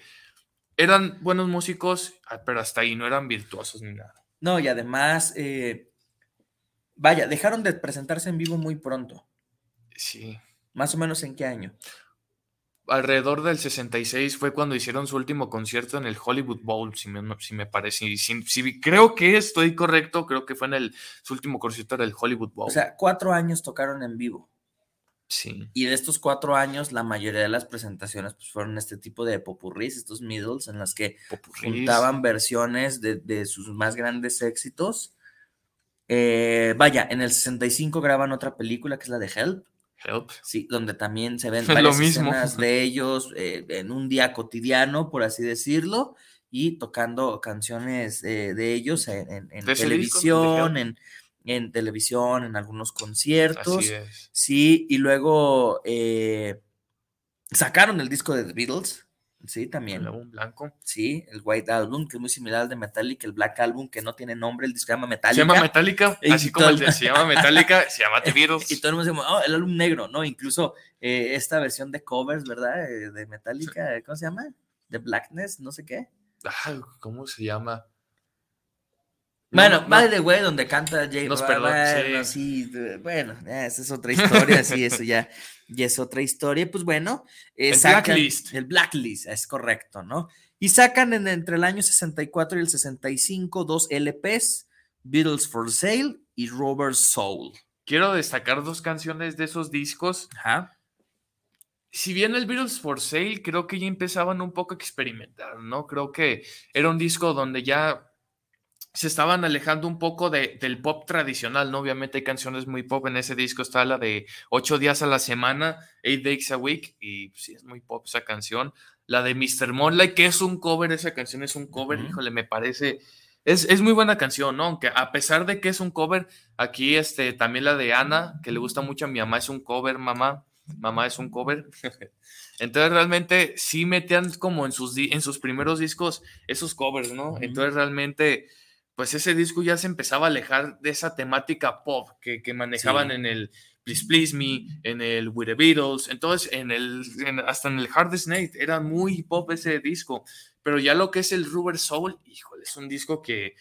eran buenos músicos, ah, pero hasta ahí no eran virtuosos ni nada. No, y además, eh, vaya, dejaron de presentarse en vivo muy pronto. Sí. Más o menos en qué año. Alrededor del 66 fue cuando hicieron su último concierto en el Hollywood Bowl, si me, si me parece. Si, si creo que estoy correcto, creo que fue en el su último concierto del Hollywood Bowl. O sea, cuatro años tocaron en vivo. sí. Y de estos cuatro años, la mayoría de las presentaciones pues, fueron este tipo de popurrís, estos middles, en las que Popurrís. juntaban versiones de, de sus más grandes éxitos. Eh, vaya, en el 65 graban otra película que es la de Help. Help. Sí, donde también se ven Lo varias mismo. escenas de ellos eh, en un día cotidiano, por así decirlo, y tocando canciones eh, de ellos en, en- en ¿De ese disco? ¿De televisión, en, en televisión, en algunos conciertos. Así es. Sí, y luego eh, sacaron el disco de The Beatles, sí, también. El álbum blanco. Sí, el White Album, que es muy similar al de Metallica, el Black Album, que no tiene nombre, el disco se llama Metallica. Se llama Metallica, Y así como el de se llama Metallica, se llama The Beatles. Y todo el mundo dice, oh, el álbum negro, ¿no? Incluso eh, esta versión de covers, ¿verdad? Eh, de Metallica, ¿cómo se llama? De Blackness, no sé qué. Ah, ¿Cómo se llama? Bueno, no, by the way, donde canta Roberts, perdón, bueno, sí. bueno, esa es otra historia, sí, eso ya, ya es otra historia. Pues bueno, eh, El sacan- Blacklist. El Blacklist, es correcto, ¿no? Y sacan en, entre el año 64 y el 65 dos LPs, Beatles for Sale y Robert Soul. Quiero destacar dos canciones de esos discos. Ajá. Si bien el Beatles for Sale, creo que ya empezaban un poco a experimentar, ¿no? Creo que era un disco donde ya se estaban alejando un poco de- del pop tradicional, ¿no? Obviamente hay canciones muy pop en ese disco, está la de Ocho días a la semana, Eight Days a Week, y pues, sí, es muy pop esa canción. La de Mr. Monley, que es un cover, esa canción es un cover, híjole, me parece... Es, es muy buena canción, ¿no? Aunque a pesar de que es un cover, aquí este, también la de Ana, que le gusta mucho a mi mamá, es un cover, mamá. Mamá es un cover. Entonces realmente sí metían como en sus, en sus primeros discos esos covers, ¿no? Entonces realmente, pues ese disco ya se empezaba a alejar de esa temática pop que, que manejaban Sí. en el Please Please Me, en el With the Beatles, entonces en el, en- hasta en el Hardest Night era muy pop ese disco, pero ya lo que es el Rubber Soul, híjole, es un disco que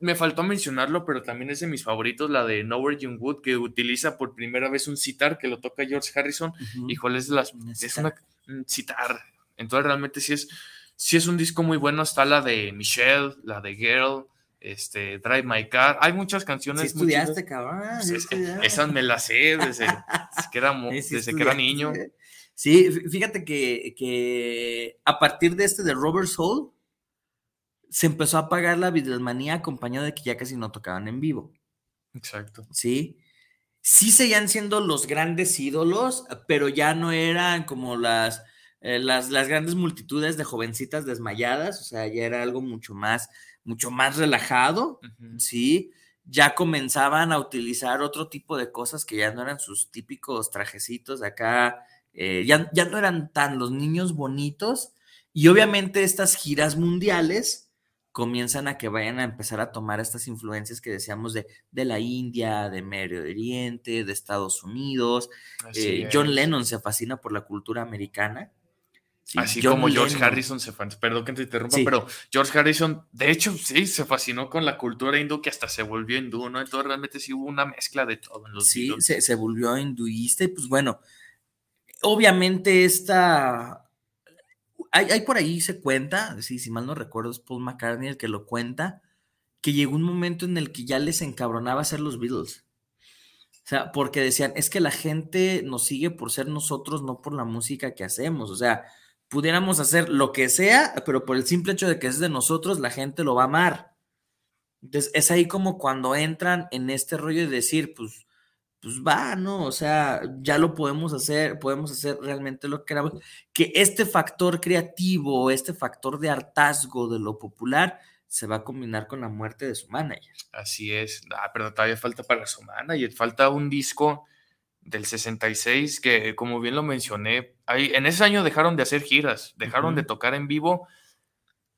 me faltó mencionarlo, pero también es de mis favoritos, la de Nowhere Young Wood, que utiliza por primera vez un sitar que lo toca George Harrison. Ujú. Híjole, es, las, es una un sitar. Entonces realmente sí es, sí es un disco muy bueno. Está la de Michelle, la de Girl, este, Drive My Car. Hay muchas canciones. Sí estudiaste, cabrón. Sí, estudiaste. esas me las sé desde, que era, Sí, desde que era niño. sí. Sí, fí- fíjate que, que a partir de este de Robert Soul se empezó a apagar la Beatlemanía acompañado de que ya casi no tocaban en vivo. Exacto. ¿sí? Sí seguían siendo los grandes ídolos, pero ya no eran como las, eh, las, las grandes multitudes de jovencitas desmayadas, o sea, ya era algo mucho más, mucho más relajado, ¿sí? ya comenzaban a utilizar otro tipo de cosas que ya no eran sus típicos trajecitos acá, eh, ya, ya no eran tan los niños bonitos y obviamente estas giras mundiales comienzan a que vayan a empezar a tomar estas influencias que decíamos de, de la India, de Medio Oriente, de Estados Unidos. Eh, John. Lennon se fascina por la cultura americana. Sí, Así John como George Lennon. Harrison se fascinó, perdón que te interrumpa, Sí. pero George Harrison, de hecho, sí, se fascinó con la cultura hindú que hasta se volvió hindú, ¿no? Entonces realmente sí hubo una mezcla de todo en los Sí, se, se volvió hinduista y pues bueno, obviamente esta... Hay, hay por ahí se cuenta, sí, si mal no recuerdo, es Paul McCartney el que lo cuenta, que llegó un momento en el que ya les encabronaba ser los Beatles. O sea, porque decían, es que la gente nos sigue por ser nosotros, no por la música que hacemos. O sea, pudiéramos hacer lo que sea, pero por el simple hecho de que es de nosotros, la gente lo va a amar. Entonces, es ahí como cuando entran en este rollo de decir, pues, pues va, ¿no? O sea, ya lo podemos hacer, podemos hacer realmente lo que queramos. Que este factor creativo, este factor de hartazgo de lo popular, se va a combinar con la muerte de su manager. Así es. Ah, pero todavía falta para su manager. Falta un disco del 66 que, como bien lo mencioné, ahí, en ese año dejaron de hacer giras, dejaron de tocar en vivo.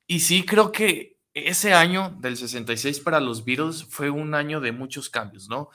Y sí, creo que ese año del 66 para los Beatles fue un año de muchos cambios, ¿no?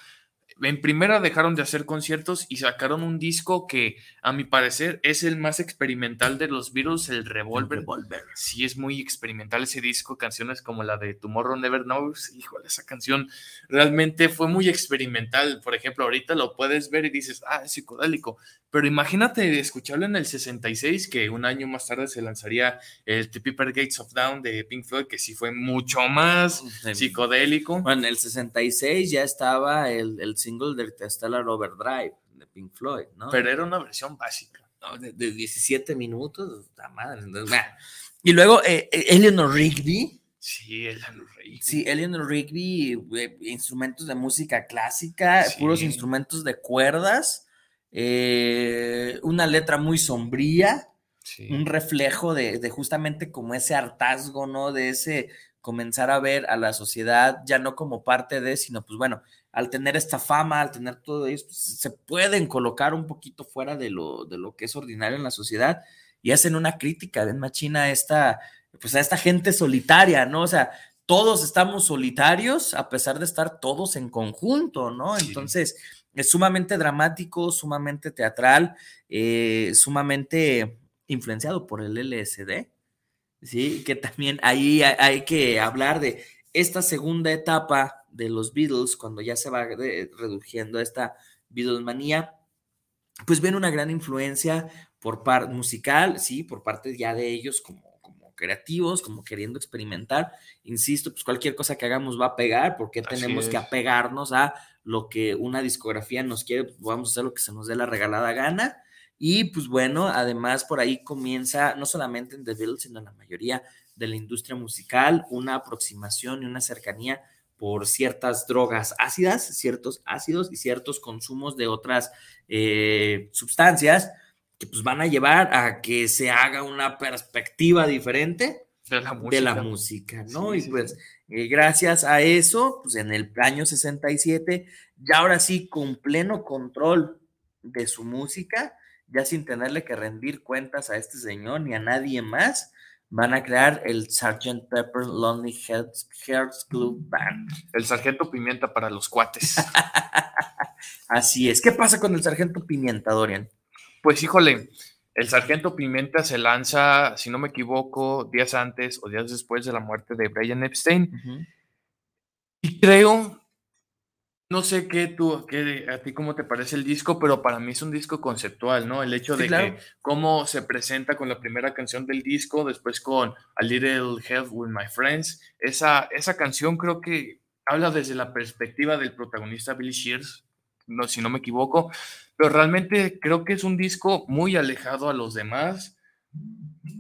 En primera dejaron de hacer conciertos y sacaron un disco que, a mi parecer, es el más experimental de los Beatles, el Revolver. Revolver. Sí, es muy experimental ese disco, canciones como la de Tomorrow Never Knows. Híjole, esa canción realmente fue muy experimental. Por ejemplo, ahorita lo puedes ver y dices, ah, es psicodélico. Pero imagínate escucharlo en el 66, que un año más tarde se lanzaría el The Paper Gates of Dawn de Pink Floyd, que sí fue mucho más psicodélico. Bueno, en el 66 ya estaba el, el single de Interstellar Overdrive de Pink Floyd, ¿no? Pero era una versión básica. No, de, de 17 minutos, puta madre. entonces. Y luego eh, eh, Eleanor Rigby. Sí, Eleanor Rigby. Sí, Eleanor Rigby, eh, instrumentos de música clásica, Sí. puros instrumentos de cuerdas, eh, una letra muy sombría, un reflejo de, de justamente como ese hartazgo, ¿no? De ese comenzar a ver a la sociedad ya no como parte de, sino pues bueno, al tener esta fama, al tener todo esto, se pueden colocar un poquito fuera de lo, de lo que es ordinario en la sociedad y hacen una crítica, ven machina a esta, pues a esta gente solitaria, ¿no? O sea, todos estamos solitarios a pesar de estar todos en conjunto, ¿no? Entonces, es sumamente dramático, sumamente teatral, eh, sumamente influenciado por el LSD, ¿sí? Que también ahí hay, hay que hablar de esta segunda etapa de los Beatles, cuando ya se va de- reduciendo esta Beatlemanía, pues ven una gran influencia por parte musical, sí, por parte ya de ellos como, como creativos, como queriendo experimentar. Insisto, pues cualquier cosa que hagamos va a pegar, porque Así tenemos que apegarnos a lo que una discografía nos quiere, pues, vamos a hacer lo que se nos dé la regalada gana. Y pues bueno, además por ahí comienza, no solamente en The Beatles, sino en la mayoría de la industria musical, una aproximación y una cercanía por ciertas drogas ácidas, ciertos ácidos y ciertos consumos de otras eh, sustancias que pues van a llevar a que se haga una perspectiva diferente De la de la música, ¿no? y pues eh, gracias a eso, pues en el año 67, ya ahora sí con pleno control de su música, ya sin tenerle que rendir cuentas a este señor ni a nadie más, van a crear el Sgt. Pepper Lonely Hearts, Hearts Club Band. El Sargento Pimienta para los cuates. Así es. ¿Qué pasa con el Sargento Pimienta, Dorian? Pues híjole, el Sargento Pimienta se lanza, si no me equivoco, días antes o días después de la muerte de Brian Epstein. Y creo, no sé qué tú, qué, a ti cómo te parece el disco, pero para mí es un disco conceptual, ¿no? El hecho Sí, de claro. que cómo se presenta con la primera canción del disco, después con A Little Help with My Friends. Esa, esa canción creo que habla desde la perspectiva del protagonista Billy Shears, no, si no me equivoco, pero realmente creo que es un disco muy alejado a los demás.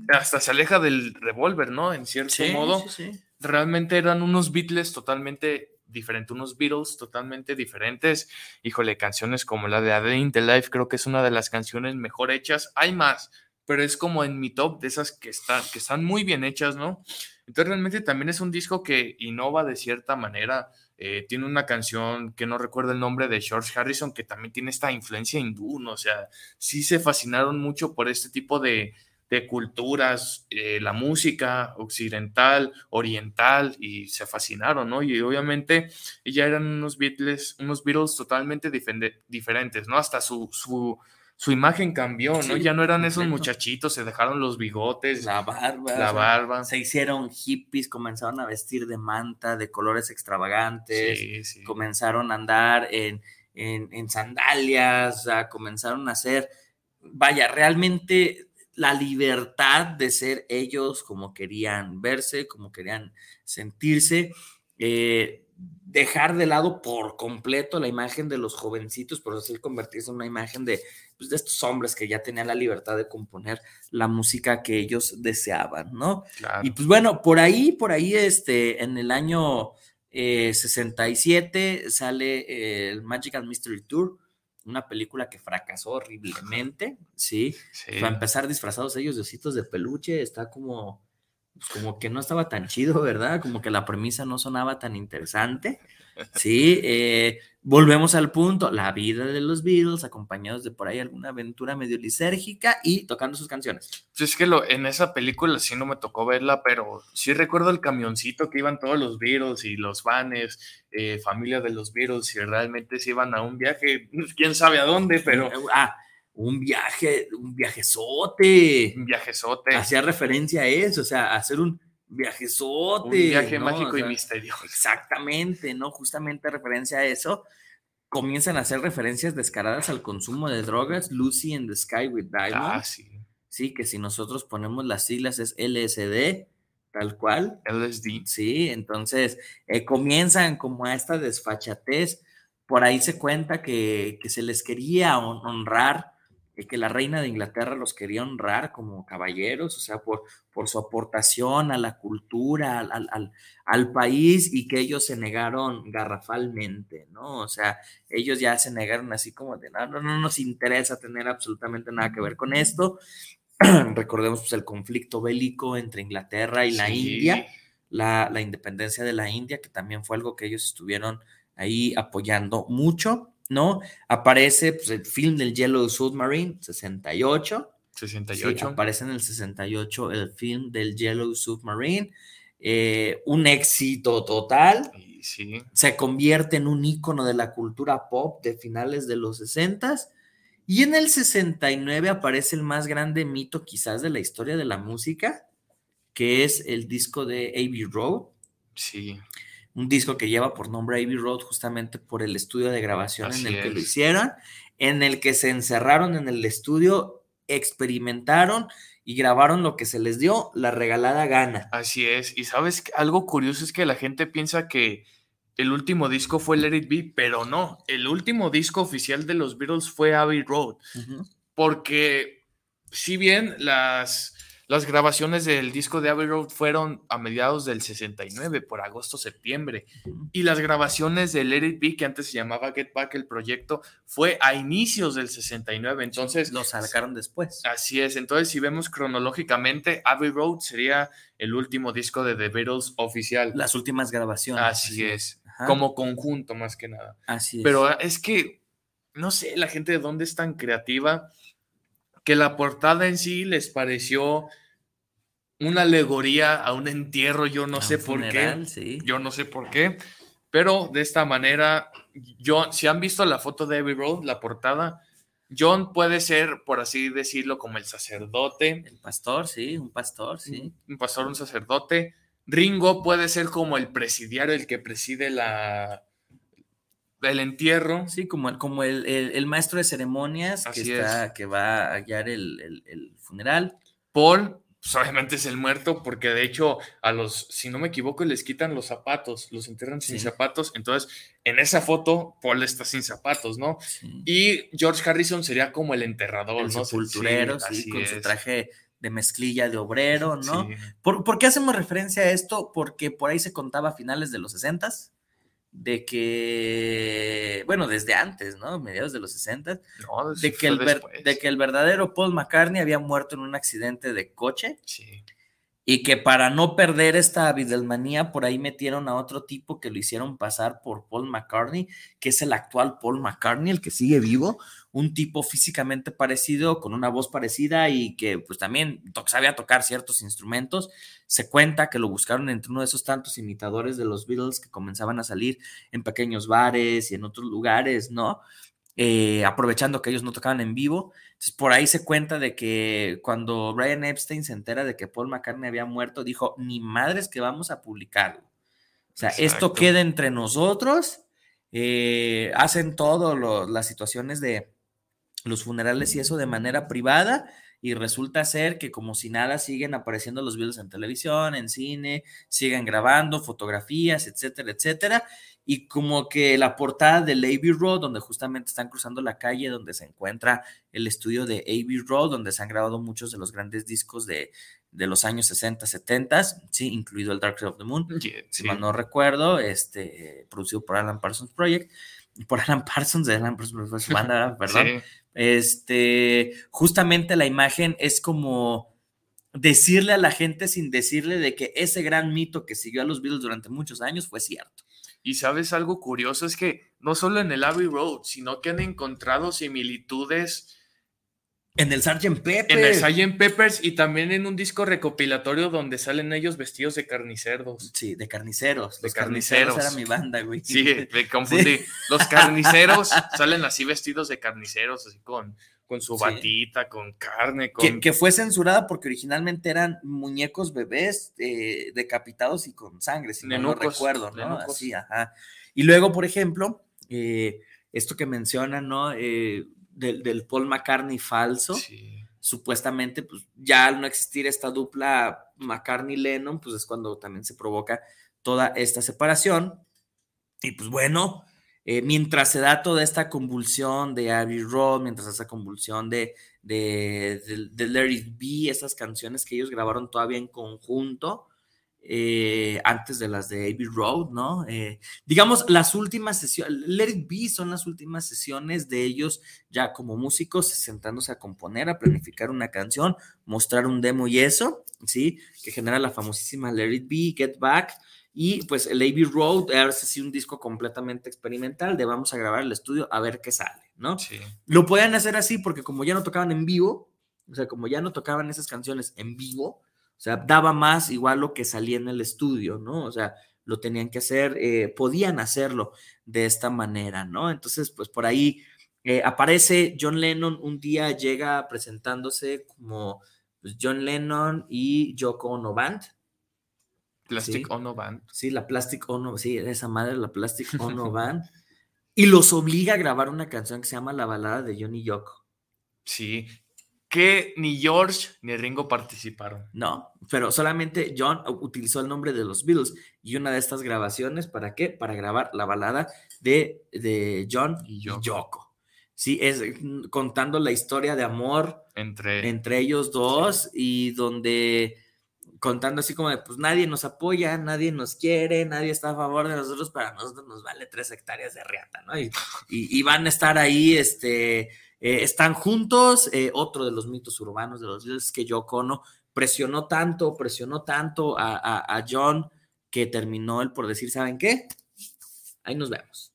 Hasta se aleja del revólver, ¿no? En cierto Sí, modo sí, realmente eran unos Beatles totalmente diferentes, unos Beatles totalmente diferentes. Híjole, canciones como la de A Day in the Life creo que es una de las canciones mejor hechas. Hay más, pero es como en mi top de esas que están, que están muy bien hechas, ¿no? Entonces realmente también es un disco que innova de cierta manera. Eh, tiene una canción que no recuerdo el nombre de George Harrison que también tiene esta influencia hindú, ¿no? O sea, sí se fascinaron mucho por este tipo de, de culturas, eh, la música occidental, oriental, y se fascinaron, ¿no? Y obviamente ya eran unos Beatles, unos Beatles totalmente diferente- diferentes, ¿no? Hasta su, su, su imagen cambió, ¿no? Sí, ya no eran esos muchachitos, se dejaron los bigotes, La barba. la barba. Se hicieron hippies, comenzaron a vestir de manta, de colores extravagantes. Sí, sí. Comenzaron a andar en, en, en sandalias, comenzaron a hacer, vaya, realmente la libertad de ser ellos como querían verse, como querían sentirse. eh, dejar de lado por completo la imagen de los jovencitos, por así convertirse en una imagen de, pues, de estos hombres que ya tenían la libertad de componer la música que ellos deseaban, ¿no? Claro. Y pues bueno, por ahí, por ahí, este, en el año eh, 67 sale eh, el Magical Mystery Tour, una película que fracasó horriblemente, ¿sí? Sí. Para empezar disfrazados ellos de ositos de peluche, está como, pues, como que no estaba tan chido, ¿verdad? Como que la premisa no sonaba tan interesante. Sí, eh, volvemos al punto, la vida de los Beatles, acompañados de por ahí alguna aventura medio lisérgica y tocando sus canciones. Pues es que lo, en esa película sí no me tocó verla, pero sí recuerdo el camioncito que iban todos los Beatles y los vanes, eh, familia de los Beatles, y realmente se iban a un viaje, quién sabe a dónde, pero Ah, un viaje, un viajezote. un viajezote, Hacía referencia a eso, o sea, hacer un viajezote. un viaje ¿no? mágico O y misterioso. Exactamente, ¿no? Justamente referencia a eso. Comienzan a hacer referencias descaradas al consumo de drogas. Lucy in the Sky with Diamonds. Ah, sí. Sí, que si nosotros ponemos las siglas es LSD, tal cual. LSD. Sí, entonces eh, comienzan como a esta desfachatez. Por ahí se cuenta que, que se les quería hon- honrar, que la reina de Inglaterra los quería honrar como caballeros, o sea, por, por su aportación a la cultura, al, al- al- país y que ellos se negaron garrafalmente, ¿no? O sea, ellos ya se negaron así como de, no, no, no nos interesa tener absolutamente nada que ver con esto. Recordemos pues, el conflicto bélico entre Inglaterra y la Sí. India, la, la independencia de la India, que también fue algo que ellos estuvieron ahí apoyando mucho, ¿no? Aparece pues, el film del Yellow Submarine, 68. Sí, 68. aparece en el 68 el film del Yellow Submarine. eh, un éxito total. Sí. Se convierte en un ícono de la cultura pop de finales de los 60 y en el 69 aparece el más grande mito quizás de la historia de la música, que es el disco de Abbey Road, Sí. Un disco que lleva por nombre Abbey Road justamente por el estudio de grabación Así en el que lo hicieron, en el que se encerraron en el estudio, experimentaron y grabaron lo que se les dio la regalada gana. Así es. Y sabes, algo curioso es que la gente piensa que el último disco fue Let It Be, pero no. El último disco oficial de los Beatles fue Abbey Road. Porque si bien las, las grabaciones del disco de Abbey Road fueron a mediados del 69, por agosto-septiembre, y las grabaciones de Let It Be, que antes se llamaba Get Back, el proyecto, fue a inicios del 69. Entonces, Lo sacaron después. Así es, entonces si vemos cronológicamente, Abbey Road sería el último disco de The Beatles oficial. Las últimas grabaciones. Así es, Ajá. como conjunto más que nada. Así es. Pero es que, no sé, la gente de dónde es tan creativa que la portada en sí les pareció una alegoría a un entierro, yo no A sé por funeral, qué. sí. Yo no sé por qué. Pero de esta manera, yo, si han visto la foto de Abbey Road, la portada, John puede ser, por así decirlo, como el sacerdote, El pastor, sí, un pastor, sí. un pastor, un sacerdote. Ringo puede ser como el presidiario, el que preside la el entierro. Sí, como el, como el, el- el maestro de ceremonias que, está, que va a el- el funeral. Paul, pues obviamente es el muerto, porque de hecho a los, si no me equivoco, les quitan los zapatos, los enterran sin zapatos. Entonces, en esa foto, Paul está sin zapatos, ¿no? Sí. Y George Harrison sería como el enterrador, el ¿no? sepulturero, sí, así con su traje de mezclilla de obrero, ¿no? Sí. ¿Por, por qué hacemos referencia a esto? Porque por ahí se contaba a finales de los 60 de que, bueno, desde antes, ¿no? Mediados de los 60 No, de que, el ver- de que el verdadero Paul McCartney había muerto en un accidente de coche Sí. Y que para no perder esta Beatlemanía, por ahí metieron a otro tipo que lo hicieron pasar por Paul McCartney, que es el actual Paul McCartney, el que sigue vivo, un tipo físicamente parecido, con una voz parecida y que pues también to- sabía tocar ciertos instrumentos. Se cuenta que lo buscaron entre uno de esos tantos imitadores de los Beatles que comenzaban a salir en pequeños bares y en otros lugares, ¿no? Eh, aprovechando que ellos no tocaban en vivo. Entonces, por ahí se cuenta de que cuando Brian Epstein se entera de que Paul McCartney había muerto, dijo, ni madres que vamos a publicarlo. O sea, esto queda entre nosotros. eh, hacen todo lo- las situaciones de los funerales y eso de manera privada. Y resulta ser que como si nada siguen apareciendo los videos en televisión, en cine, siguen grabando fotografías, etcétera, etcétera. Y como que la portada de Abbey Road, donde justamente están cruzando la calle, donde se encuentra el estudio de Abbey Road, donde se han grabado muchos de los grandes discos de, de los años 60, 70, sí, incluido el Dark Side of the Moon, si sí. mal no recuerdo, este, producido por Alan Parsons Project, por Alan Parsons, de Alan Parsons, su banda, perdón. Sí. Este, justamente la imagen es como decirle a la gente sin decirle de que ese gran mito que siguió a los Beatles durante muchos años fue cierto. Y sabes algo curioso es que no solo en el Abbey Road, sino que han encontrado similitudes En el Sgt. Pepper. en el Sgt. Peppers y también en un disco recopilatorio donde salen ellos vestidos de carniceros. Sí, de carniceros. De Los carniceros era mi banda, güey. Sí, me confundí. Sí. Los carniceros salen así vestidos de carniceros, así con, con su Sí. batita, con carne, con... Que, que fue censurada porque originalmente eran muñecos bebés eh, decapitados y con sangre, si no lo recuerdo, ¿no? nenucos. Así, ajá. Y luego, por ejemplo, eh, esto que mencionan, ¿no? Eh, del, del Paul McCartney falso, supuestamente, pues ya al no existir esta dupla McCartney-Lennon, pues es cuando también se provoca toda esta separación. Y pues bueno, eh, mientras se da toda esta convulsión de Abbey Road, mientras esa convulsión de, de, de, de It Be, esas canciones que ellos grabaron todavía en conjunto, eh, antes de las de Abbey Road, ¿no? Eh, digamos, las últimas sesiones, Let It Be son las últimas sesiones de ellos ya como músicos, sentándose a componer, a planificar una canción, mostrar un demo y eso, ¿sí? Que genera la famosísima Let It Be, Get Back, y pues el Abbey Road es así un disco completamente experimental de vamos a grabar el estudio a ver qué sale, ¿no? Lo podían hacer así porque como ya no tocaban en vivo, o sea, como ya no tocaban esas canciones en vivo, sea, daba más igual lo que salía en el estudio, ¿no? O sea, lo tenían que hacer, eh, podían hacerlo de esta manera, ¿no? Entonces, pues por ahí eh, aparece John Lennon, un día llega presentándose como pues, John Lennon y Yoko Ono Band. Plastic Sí. Ono Band. Sí, la Plastic Ono, sí, esa madre, la Plastic Ono Band. Y los obliga a grabar una canción que se llama La balada de Johnny Yoko. Sí, que ni George ni Ringo participaron. No, pero solamente John utilizó el nombre de los Beatles y una de estas grabaciones, ¿para qué? Para grabar la balada de, de John y Yoko. Sí, es mm, contando la historia de amor entre, entre ellos dos y donde contando así como de, pues nadie nos apoya, nadie nos quiere, nadie está a favor de nosotros, para nosotros nos vale tres hectáreas de riata, ¿no? Y, y- y van a estar ahí, este, eh, están juntos. eh, otro de los mitos urbanos de los que Yoko Ono presionó tanto, presionó tanto a, a- a John que terminó él por decir, ¿saben qué? Ahí nos vemos.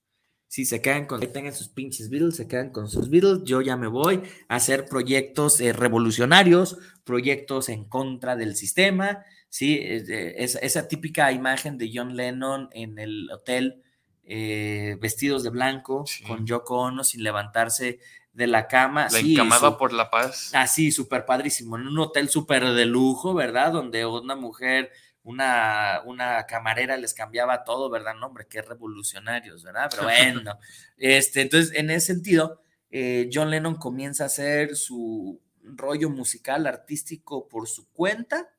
Si se quedan con, que tengan sus pinches Beatles, se quedan con sus Beatles, yo ya me voy a hacer proyectos eh, revolucionarios, proyectos en contra del sistema, ¿sí? Esa, esa típica imagen de John Lennon en el hotel, eh, vestidos de blanco, con Yoko Ono sin levantarse de la cama. La sí, encamada su- por la paz. Así, súper padrísimo, en un hotel súper de lujo, ¿verdad? Donde una mujer, una, una camarera les cambiaba todo, ¿verdad? No, hombre, qué revolucionarios, ¿verdad? Pero bueno, este, entonces, en ese sentido, eh, John Lennon comienza a hacer su rollo musical, artístico por su cuenta,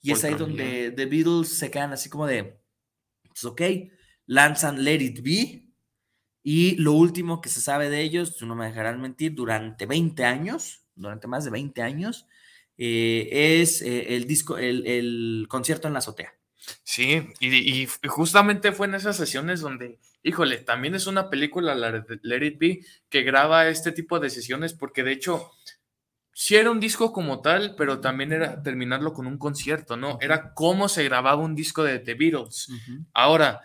y es ahí donde The Beatles se quedan así como de, pues ok, lanzan Let It Be, y lo último que se sabe de ellos, tú no me dejarás mentir, durante 20 años, durante más de 20 años, eh, es eh, el disco, el, el concierto en la azotea. Sí, y, y justamente fue en esas sesiones donde, híjole, también es una película, la de Let It Be, que graba este tipo de sesiones, porque de hecho, sí era un disco como tal, pero también era terminarlo con un concierto, ¿no? Era cómo se grababa un disco de The Beatles. Ahora,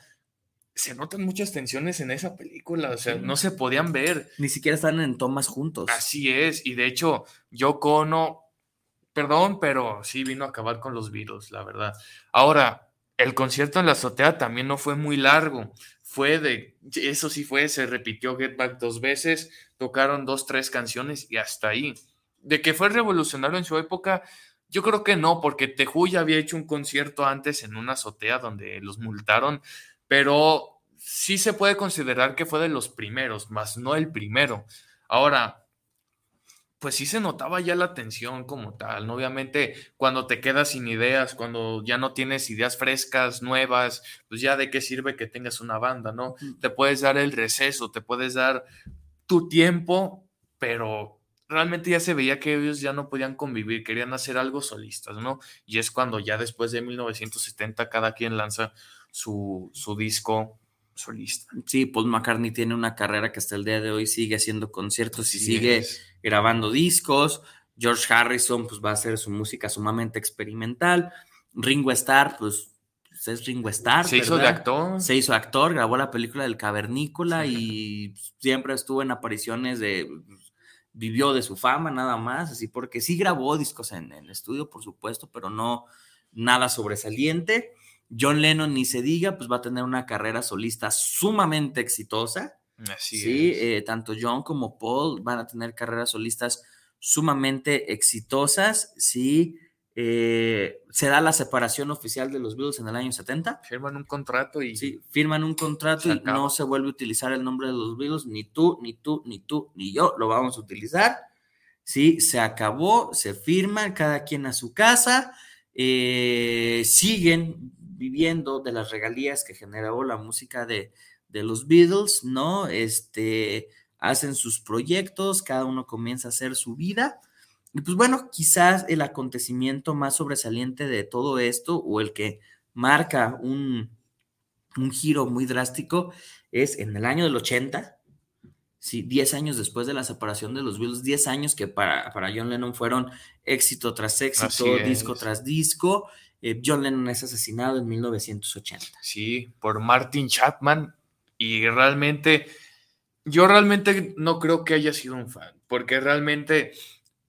se notan muchas tensiones en esa película, o sea, no se podían ver. Ni siquiera están en tomas juntos. Así es, y de hecho, Yoko Ono, perdón, pero sí vino a acabar con los Beatles, la verdad. Ahora, el concierto en la azotea también no fue muy largo, fue de, eso sí fue, se repitió Get Back dos veces, tocaron dos, tres canciones y hasta ahí. De que fue revolucionario en su época, yo creo que no, porque Teju ya había hecho un concierto antes en una azotea donde los multaron, pero sí se puede considerar que fue de los primeros, más no el primero. Ahora, pues sí se notaba ya la tensión como tal, ¿no? Obviamente, cuando te quedas sin ideas, cuando ya no tienes ideas frescas, nuevas, pues ya de qué sirve que tengas una banda, ¿no? Te puedes dar el receso, te puedes dar tu tiempo, pero realmente ya se veía que ellos ya no podían convivir, querían hacer algo solistas, ¿no? Y es cuando ya después de 1970 cada quien lanza su, su disco solista. Sí, Paul McCartney tiene una carrera que hasta el día de hoy sigue haciendo conciertos y sigue es. grabando discos. George Harrison, pues va a hacer su música sumamente experimental. Ringo Starr, pues, es Ringo Starr. Se hizo de actor. Se hizo actor, grabó la película del Cavernícola y siempre estuvo en apariciones de. Vivió de su fama nada más, así porque sí grabó discos en el estudio, por supuesto, pero no nada sobresaliente. John Lennon, ni se diga, pues va a tener una carrera solista sumamente exitosa. Así sí, es. eh, tanto John como Paul van a tener carreras solistas sumamente exitosas. Sí, eh, se da la separación oficial de los Beatles en el año 70. Firman un contrato y. Sí, firman un contrato y no se vuelve a utilizar el nombre de los Beatles. Ni tú, ni tú, ni tú, ni yo lo vamos a utilizar. Sí, se acabó, se firma, cada quien a su casa. eh, siguen viviendo de las regalías que generó la música de, de los Beatles, ¿no? Este, hacen sus proyectos, cada uno comienza a hacer su vida. Y pues bueno, quizás el acontecimiento más sobresaliente de todo esto o el que marca un, un giro muy drástico es en el año del 80, sí, 10 años después de la separación de los Beatles, 10 años que para, para John Lennon fueron éxito tras éxito, Así disco es. tras disco. Eh, John Lennon es asesinado en 1980. Sí, por Martin Chapman. Y realmente, yo realmente no creo que haya sido un fan, porque realmente,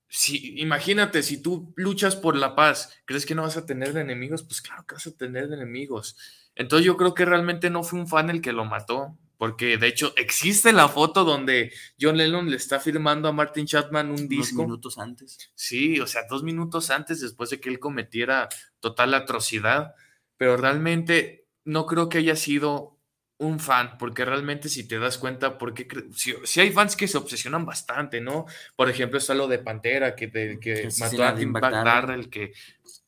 si, imagínate, si tú luchas por la paz, ¿crees que no vas a tener enemigos? Pues claro que vas a tener enemigos. Entonces yo creo que realmente no fue un fan el que lo mató, porque de hecho existe la foto donde John Lennon le está firmando a Martin Chapman un disco. minutos antes. Sí, o sea, dos minutos antes, después de que él cometiera total atrocidad, pero realmente no creo que haya sido un fan, porque realmente si te das cuenta, porque si, si hay fans que se obsesionan bastante, ¿no? Por ejemplo, está lo de Pantera, que, de- que mató a Tim. Darrell, que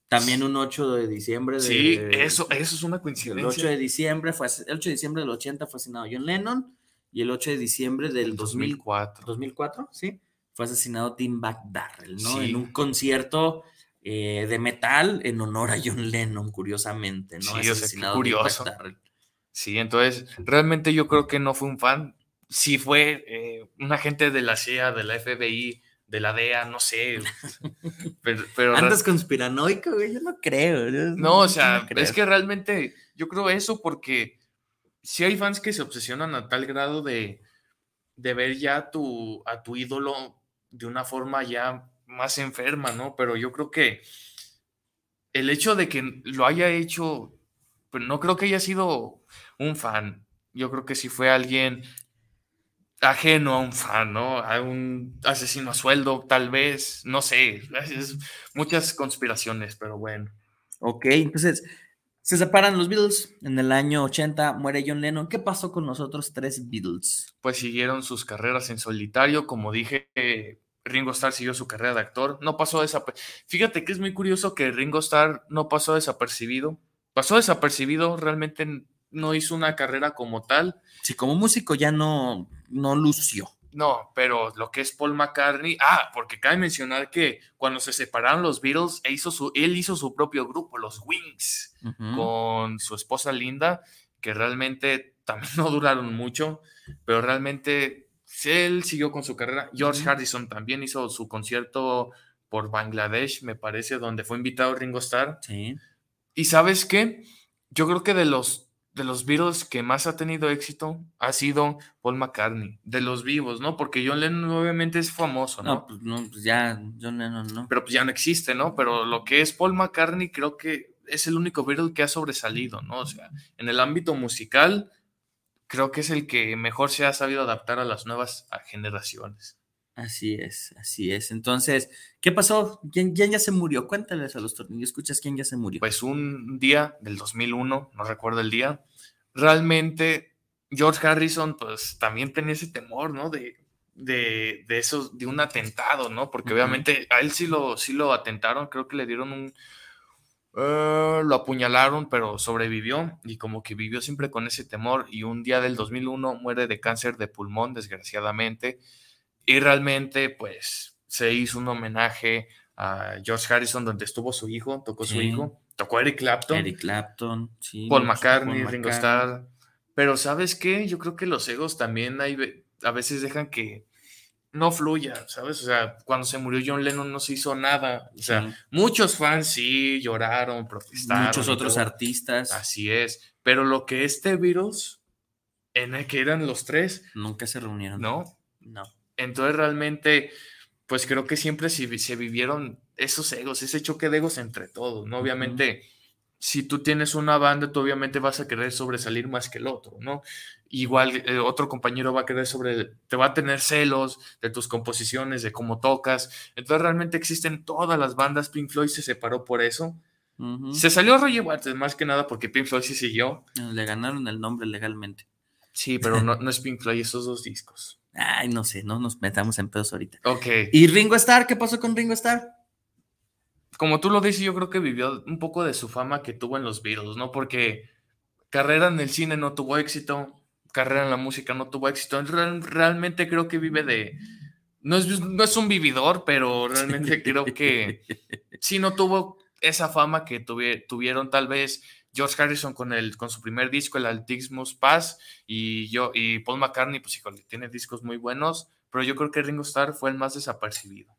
También un 8 de diciembre de... sí, eso, eso es una El coincidencia. 8 de diciembre fue, el 8 de diciembre del 80 fue asesinado John Lennon y el 8 de diciembre del 2000 2004. 2004, sí, fue asesinado Tim Darrell, ¿no? Sí. En un concierto eh, de metal en honor a John Lennon, curiosamente, ¿no? Sí, o sea, asesinado curioso. Darrell. Sí, entonces realmente yo creo que no fue un fan. Sí fue eh, un agente de la CIA, de la FBI, de la DEA, no sé. Pero, pero Andas conspiranoico, güey, yo no creo. yo No, o sea, es que realmente yo creo eso porque si hay fans que se obsesionan a tal grado de, de ver ya a tu, a tu ídolo de una forma ya más enferma, ¿no? Pero yo creo que el hecho de que lo haya hecho, pues no creo que haya sido un fan. Yo creo que sí fue alguien ajeno a un fan, ¿no? A un asesino a sueldo, tal vez, no sé, es muchas conspiraciones, pero bueno. Ok, entonces se separan los Beatles. En el año 80 muere John Lennon. ¿Qué pasó con los otros tres Beatles? pues siguieron sus carreras en solitario. Como dije, Ringo Starr siguió su carrera de actor. No pasó desapercibido. Fíjate que es muy curioso que Ringo Starr no pasó desapercibido. Pasó desapercibido, realmente no hizo una carrera como tal. Sí, como músico ya no, no lució. No, pero lo que es Paul McCartney, ah, porque cabe mencionar que cuando se separaron los Beatles, él hizo su, él hizo su propio grupo, los Wings, con su esposa Linda, que realmente también no duraron mucho, pero realmente él siguió con su carrera. George. Harrison también hizo su concierto por Bangladesh, me parece, donde fue invitado Ringo Starr. Sí. Y sabes qué? Yo creo que de los de los Beatles que más ha tenido éxito ha sido Paul McCartney, de los vivos, ¿no? Porque John Lennon obviamente es famoso, ¿no? No, pues no, pues ya, John Lennon, ¿no? Pero pues ya no existe, ¿no? Pero lo que es Paul McCartney creo que es el único Beatle que ha sobresalido, ¿no? O sea, en el ámbito musical creo que es el que mejor se ha sabido adaptar a las nuevas generaciones. Así es, así es. Entonces, ¿qué pasó? ¿Quién, quién ya se murió? Cuéntales a los tornillos, escuchas quién ya se murió. Pues un día del 2001, no recuerdo el día, realmente George Harrison pues también tenía ese temor, ¿no? De, de, de eso, de un atentado, ¿no? Porque obviamente a él sí lo, sí lo atentaron, creo que le dieron un... eh, lo apuñalaron, pero sobrevivió y como que vivió siempre con ese temor y un día del 2001 muere de cáncer de pulmón, desgraciadamente, y realmente pues se hizo un homenaje a George Harrison donde estuvo su hijo, tocó su Sí. hijo, tocó Eric Clapton, Eric Clapton, sí. Paul McCartney, Paul Ringo. Starr. Pero ¿sabes qué? Yo creo que los egos también hay, a veces dejan que no fluya, ¿sabes? O sea, cuando se murió John Lennon no se hizo nada. O sea, Sí. muchos fans sí lloraron, protestaron. Muchos otros todo. artistas Así es. Pero lo que este virus, en el que eran los tres, nunca se reunieron. ¿no? No. Entonces realmente, pues creo que siempre se, se vivieron esos egos, ese choque de egos entre todos, ¿no? Obviamente, si tú tienes una banda, tú obviamente vas a querer sobresalir más que el otro, ¿no? Igual eh, otro compañero va a querer sobre, te va a tener celos de tus composiciones, de cómo tocas. Entonces realmente existen todas las bandas, Pink Floyd se separó por eso. Se salió Roger Waters más que nada porque Pink Floyd sí siguió. Le ganaron el nombre legalmente. Sí, pero no, no es Pink Floyd esos dos discos. Ay, no sé, no nos metamos en pedos ahorita. Ok. ¿Y Ringo Starr? ¿Qué pasó con Ringo Starr? como tú lo dices, yo creo que vivió un poco de su fama que tuvo en los Beatles, ¿no? Porque carrera en el cine no tuvo éxito, carrera en la música no tuvo éxito. Real- realmente creo que vive de... No es, no es un vividor, pero realmente creo que sí no tuvo esa fama que tuvie- tuvieron tal vez George Harrison con, el, con su primer disco, el Altismus Pass, y, yo, y Paul McCartney, pues híjole, tiene discos muy buenos, pero yo creo que Ringo Starr fue el más desapercibido.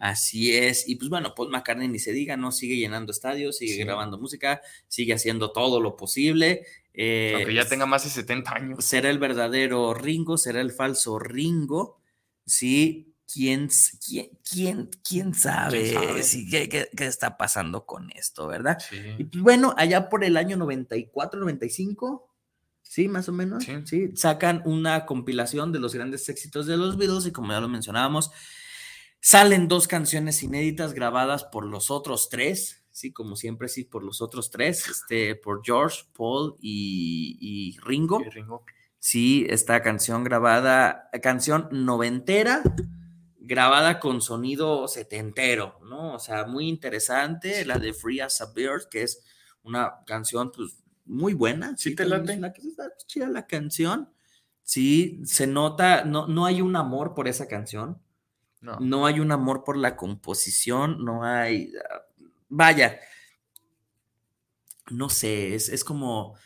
Así es. Y pues bueno, Paul McCartney ni se diga, ¿no? Sigue llenando estadios, sigue Sí. grabando música, sigue haciendo todo lo posible. Eh, Aunque ya tenga más de 70 años. será el verdadero Ringo, será el falso Ringo, sí. ¿Quién, quién, quién, quién sabe, ¿Quién sabe? Sí, qué, qué- qué está pasando con esto, verdad? Sí. Y pues bueno, allá por el año 94, 95, sí, más o menos, Sí. sí, sacan una compilación de los grandes éxitos de los Beatles y como ya lo mencionábamos, salen dos canciones inéditas grabadas por los otros tres, sí, como siempre, sí, por los otros tres, este, por George, Paul y, y Ringo. Y Ringo. Sí, esta canción grabada, canción noventera, grabada con sonido setentero, ¿no? O sea, muy interesante, la de Free as a Bird, que es una canción, pues, muy buena. ¿Sí te también late? una- está chida la canción. Sí, se nota, no, no hay un amor por esa canción, No. no hay un amor por la composición, no hay, ah, vaya, no sé, es, es como,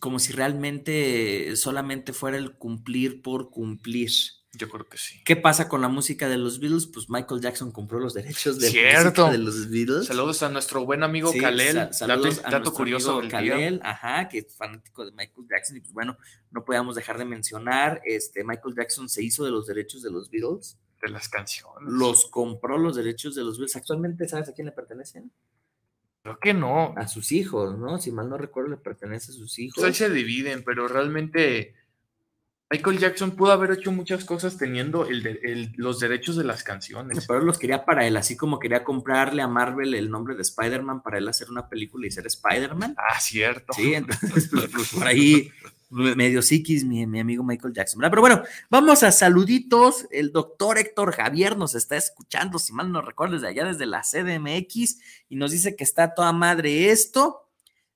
como si realmente solamente fuera el cumplir por cumplir. Yo creo que sí. ¿Qué pasa con la música de los Beatles? Pues Michael Jackson compró los derechos de Cierto. música de los Beatles. Saludos a nuestro buen amigo Sí, Kalel. sa- dato saludos a dato nuestro curioso del día. Kalel, ajá, que es fanático de Michael Jackson. Y pues bueno, no podíamos dejar de mencionar, este, Michael Jackson se hizo de los derechos de los Beatles, de las canciones. los compró los derechos de los Beatles. Actualmente, ¿sabes a quién le pertenecen? Creo que no. A sus hijos, ¿no? Si mal no recuerdo, le pertenece a sus hijos. Pues ahí se dividen, pero realmente Michael Jackson pudo haber hecho muchas cosas teniendo el de- el- los derechos de las canciones. Pero los quería para él, así como quería comprarle a Marvel el nombre de Spider-Man para él hacer una película y ser Spider-Man. Ah, cierto. Sí, entonces pues, pues, por ahí medio psiquis mi, mi amigo Michael Jackson. ¿verdad? Pero bueno, vamos a saluditos. El doctor Héctor Javier nos está escuchando, si mal no recuerdo, desde allá, desde la CDMX, y nos dice que está toda madre esto.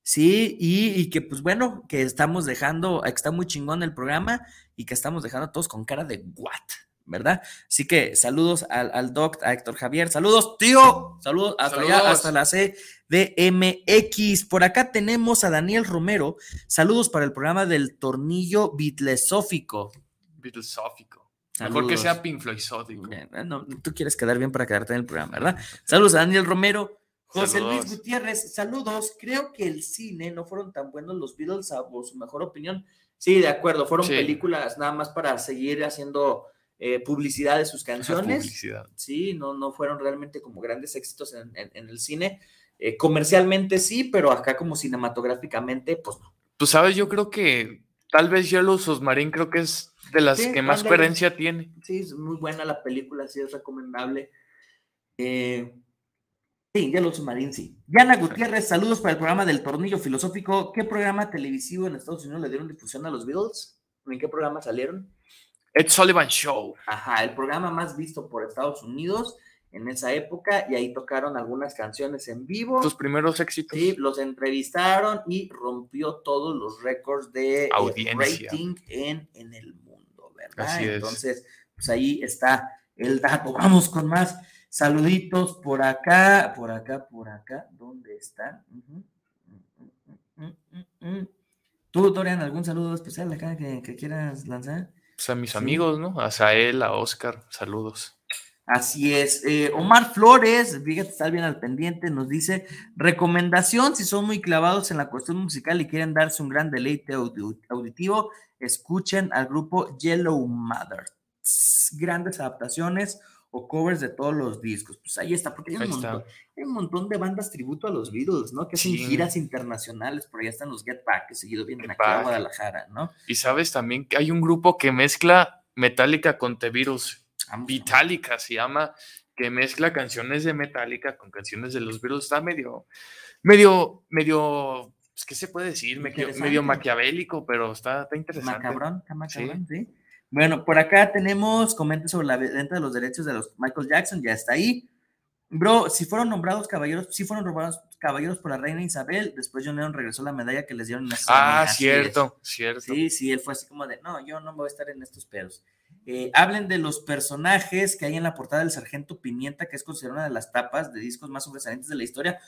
Sí, y, y que pues bueno, que estamos dejando, que está muy chingón el programa y que estamos dejando a todos con cara de what, ¿verdad? Así que saludos al, al doc, a Héctor Javier, saludos, tío, saludos hasta allá, Saludos. hasta la CDMX. Por acá tenemos a Daniel Romero, saludos para el programa del tornillo bitlesófico. Beatlesófico. Mejor que sea Pink Floyd Sódico. Bien, no, tú quieres quedar bien para quedarte en el programa, ¿verdad? Saludos a Daniel Romero. José Saludos. Luis Gutiérrez, saludos. Creo que el cine no fueron tan buenos los Beatles, a su mejor opinión. Sí, de acuerdo, fueron Sí. películas nada más para seguir haciendo eh, publicidad de sus canciones. Publicidad. Sí, no, no fueron realmente como grandes éxitos en, en- en el cine. Eh, comercialmente sí, pero acá como cinematográficamente, pues no. Tú sabes, yo creo que tal vez Yellow Submarine creo que es de las Sí, que más coherencia tiene. Sí, es muy buena la película, sí es recomendable. Eh, sí, Yellow Submarine, sí. Yana Gutiérrez, saludos para el programa del Tornillo Filosófico. ¿Qué programa televisivo en Estados Unidos le dieron difusión a los Beatles? ¿En qué programa salieron? Ed Sullivan Show. Ajá, el programa más visto por Estados Unidos en esa época y ahí tocaron algunas canciones en vivo. Tus primeros éxitos. Sí, los entrevistaron y rompió todos los récords de eh, Audiencia. rating en, en el mundo, ¿verdad? Así es. Entonces, pues ahí está el dato. Vamos con más saluditos por acá, por acá, por acá. ¿Dónde están? ¿Tú, Dorian, algún saludo especial acá que, que quieras lanzar? Pues a mis Sí. amigos, ¿no? A Sael, a Oscar, saludos. Así es. Eh, Omar Flores, fíjate, está bien al pendiente, nos dice, recomendación, si son muy clavados en la cuestión musical y quieren darse un gran deleite audi- auditivo, escuchen al grupo Yellow Mother. Grandes adaptaciones o covers de todos los discos. Pues ahí está, porque hay un, montón, hay un montón de bandas tributo a los Beatles, ¿no? Que hacen Sí. giras internacionales, por ahí están los Get Back, que seguido vienen aquí a. Guadalajara, ¿no? Y sabes también que hay un grupo que mezcla Metallica con The Beatles. Vitalica se llama, que mezcla canciones de Metallica con canciones de los Beatles. Está medio, medio, medio, pues, ¿qué se puede decir? Medio, medio maquiavélico, pero está, está interesante. Macabrón, está Sí. macabrón, sí. Bueno, por acá tenemos comentarios sobre la venta de los derechos de los Michael Jackson, ya está ahí. Bro, si fueron nombrados caballeros, si fueron nombrados caballeros por la reina Isabel, después John Lennon regresó la medalla que les dieron en esa Ah, cierto, cierto. Sí, sí, él fue así como de, no, yo no voy a estar en estos pedos. Eh, hablen de los personajes que hay en la portada del Sargento Pimienta, que es considerada una de las tapas de discos más sobresalientes de la historia.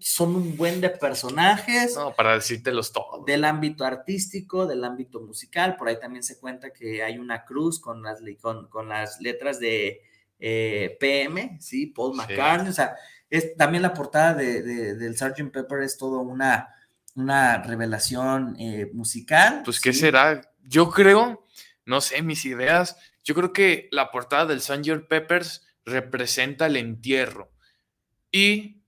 Son un buen de personajes No, para decírtelos todos. del ámbito artístico, del ámbito musical. Por ahí también se cuenta que hay una cruz con las, li- con, con las letras de eh, PM, ¿sí? Paul Sí. McCartney. O sea, es, también la portada de, de- del Sgt. Pepper es todo una, una revelación eh, musical. Pues, ¿qué será? Yo creo, no sé, mis ideas. Yo creo que la portada del Sgt. Peppers representa el entierro y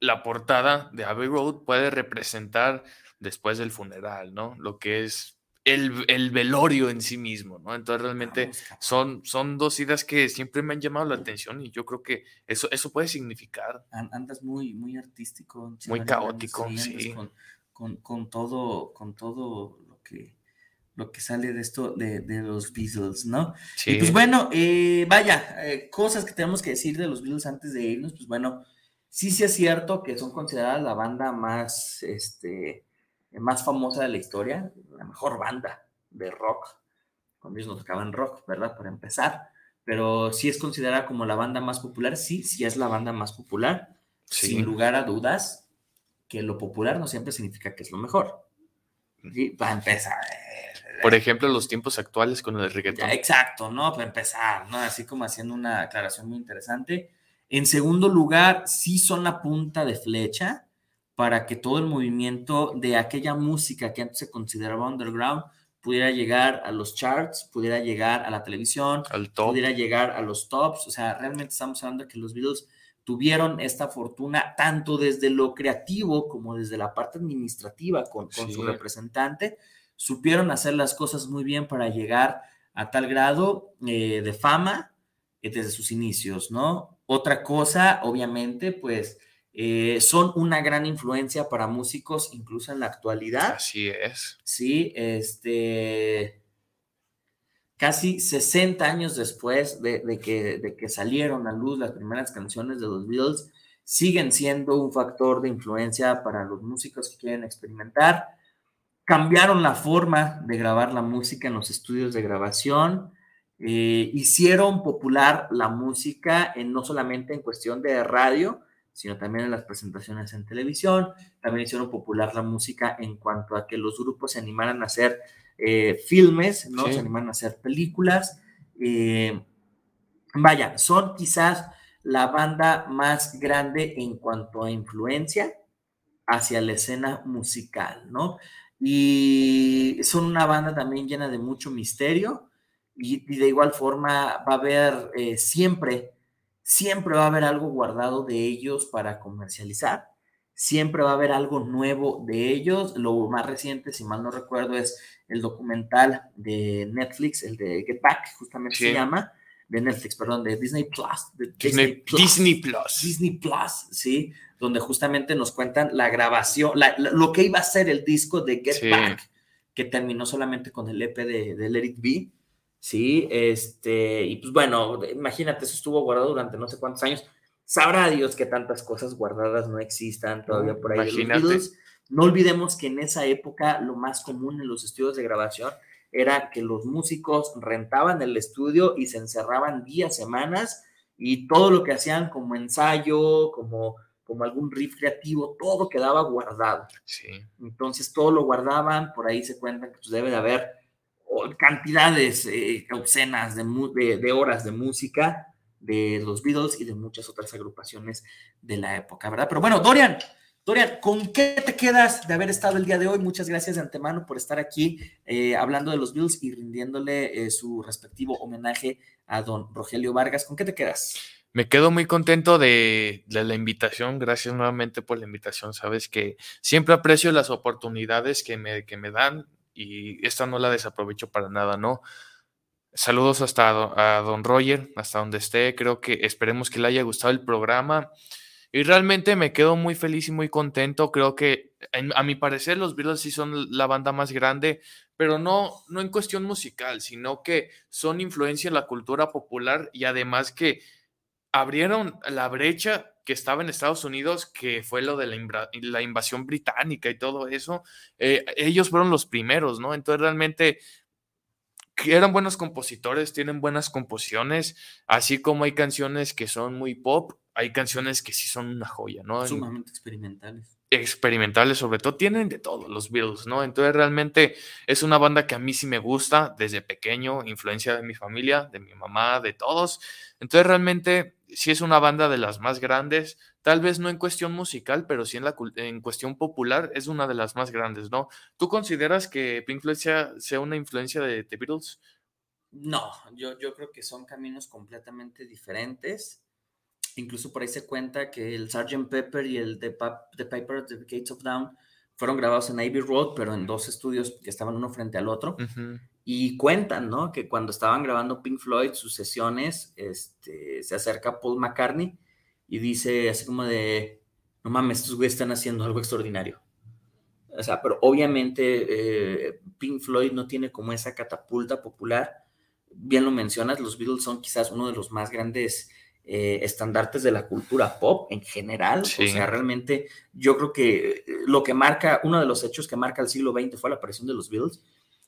la portada de Abbey Road puede representar después del funeral, ¿no? Lo que es el, el velorio en sí mismo, ¿no? Entonces realmente son, son dos ideas que siempre me han llamado la atención y yo creo que eso, eso puede significar. An- Andas muy, muy artístico. Muy caótico, sí. Con, con, con todo, con todo lo que, lo que sale de esto de, de los Beatles, ¿no? Sí. Y pues bueno, eh, vaya, eh, cosas que tenemos que decir de los Beatles antes de irnos, pues bueno, sí, sí es cierto que son consideradas la banda más, este, más famosa de la historia, la mejor banda de rock. Con ellos nos tocaban rock, ¿verdad? Para empezar. Pero sí es considerada como la banda más popular, sí, sí es la banda más popular, Sí. sin lugar a dudas, que lo popular no siempre significa que es lo mejor. Sí, para empezar. Por ejemplo, los tiempos actuales con el reggaetón. Ya, exacto, ¿no? Para empezar, ¿no? Así como haciendo una aclaración muy interesante. En segundo lugar, sí son la punta de flecha para que todo el movimiento de aquella música que antes se consideraba underground pudiera llegar a los charts, pudiera llegar a la televisión, Al top. pudiera llegar a los tops. O sea, realmente estamos hablando de que los Beatles tuvieron esta fortuna tanto desde lo creativo como desde la parte administrativa con, con su Sí. representante. Supieron hacer las cosas muy bien para llegar a tal grado eh, de fama eh, desde sus inicios, ¿no? Otra cosa, obviamente, pues eh, son una gran influencia para músicos incluso en la actualidad. Así es. Sí, este. Casi 60 años después de, de que, de que salieron a luz las primeras canciones de los Beatles, siguen siendo un factor de influencia para los músicos que quieren experimentar. Cambiaron la forma de grabar la música en los estudios de grabación. eh, hicieron popular la música en, no solamente en cuestión de radio, sino también en las presentaciones en televisión. También hicieron popular la música en cuanto a que los grupos se animaran a hacer eh, filmes, ¿no? Sí. Se animaran a hacer películas. Eh, vaya, son quizás la banda más grande en cuanto a influencia hacia la escena musical, ¿no? Y son una banda también llena de mucho misterio y, y de igual forma va a haber eh, siempre, siempre va a haber algo guardado de ellos para comercializar. Siempre va a haber algo nuevo de ellos. Lo más reciente, si mal no recuerdo, es el documental de Netflix, el de Get Back, justamente Sí. se llama, de Netflix, perdón, de Disney Plus. de Disney- Disney Plus. Disney Plus, sí, donde justamente nos cuentan la grabación, la- la- lo que iba a ser el disco de Get Sí. Back, que terminó solamente con el EP de, de Let It Be, sí, este, y pues bueno, imagínate, eso estuvo guardado durante no sé cuántos años. Sabrá Dios que tantas cosas guardadas no existan todavía por ahí. Imagínate. No olvidemos que en esa época lo más común en los estudios de grabación era que los músicos rentaban el estudio y se encerraban días, semanas, y todo lo que hacían como ensayo, como, como algún riff creativo, todo quedaba guardado. Sí. Entonces todo lo guardaban, por ahí se cuentan que pues, debe de haber cantidades eh, obscenas de, de- de horas de música de los Beatles y de muchas otras agrupaciones de la época, ¿verdad? Pero bueno, Dorian, Dorian, ¿con qué te quedas de haber estado el día de hoy? Muchas gracias de antemano por estar aquí eh, hablando de los Beatles y rindiéndole eh, su respectivo homenaje a don Rogelio Vargas. ¿Con qué te quedas? Me quedo muy contento de, la invitación. Gracias nuevamente por la invitación. Sabes que siempre aprecio las oportunidades que me, que me dan y esta no la desaprovecho para nada, ¿no? Saludos hasta a don Roger, hasta donde esté. Creo que esperemos que le haya gustado el programa. Y realmente me quedo muy feliz y muy contento. Creo que, a mi parecer, los Beatles sí son la banda más grande, pero no, no en cuestión musical, sino que son influencia en la cultura popular y además que abrieron la brecha que estaba en Estados Unidos, que fue lo de la, invasión británica y todo eso. Eh, ellos fueron los primeros, ¿no? Entonces realmente eran buenos compositores, tienen buenas composiciones, así como hay canciones que son muy pop, hay canciones que sí son una joya, ¿no? En- Sumamente experimentales. experimentales sobre todo, tienen de todo los Beatles, ¿no? Entonces realmente es una banda que a mí sí me gusta desde pequeño, influencia de mi familia, de mi mamá, de todos. Entonces realmente sí es una banda de las más grandes, tal vez no en cuestión musical, pero sí en, la, en cuestión popular es una de las más grandes, ¿no? ¿Tú consideras que Pink Floyd sea, sea una influencia de The Beatles? No, yo, yo creo que son caminos completamente diferentes. Incluso por ahí se cuenta que el Sgt. Pepper y el The, The Piper at the Gates of Dawn fueron grabados en Abbey Road, pero en dos estudios que estaban uno frente al otro. Y cuentan, ¿no? Que cuando estaban grabando Pink Floyd, sus sesiones, este, se acerca Paul McCartney y dice así como de, no mames, estos güeyes están haciendo algo extraordinario. O sea, pero obviamente eh, Pink Floyd no tiene como esa catapulta popular. Bien lo mencionas, los Beatles son quizás uno de los más grandes eh, estandartes de la cultura pop en general. Sí. O sea, realmente yo creo que eh, lo que marca, uno de los hechos que marca el siglo XX fue la aparición de los Beatles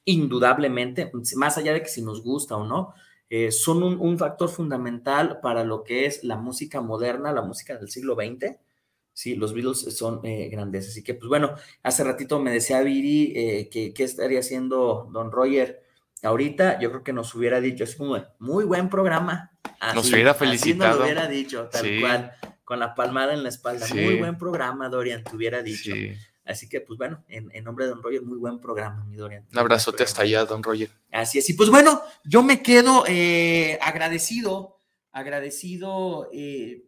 indudablemente, más allá de que si nos gusta o no, eh, son un, un factor fundamental para lo que es la música moderna, la música del siglo XX. Sí, los Beatles son eh, grandes. Así que, pues bueno, hace ratito me decía Viri eh, que qué estaría haciendo Don Roger ahorita. Yo creo que nos hubiera dicho, así como, muy buen programa. Nos hubiera así nos felicitado. lo hubiera dicho, tal Sí. cual, con la palmada en la espalda. Sí. Muy buen programa, Dorian, te hubiera dicho. Sí. Así que, pues bueno, en, en nombre de Don Roger, muy buen programa, mi Dorian. Un abrazote hasta allá, don Roger. Así es. Y pues bueno, yo me quedo eh, agradecido, agradecido eh,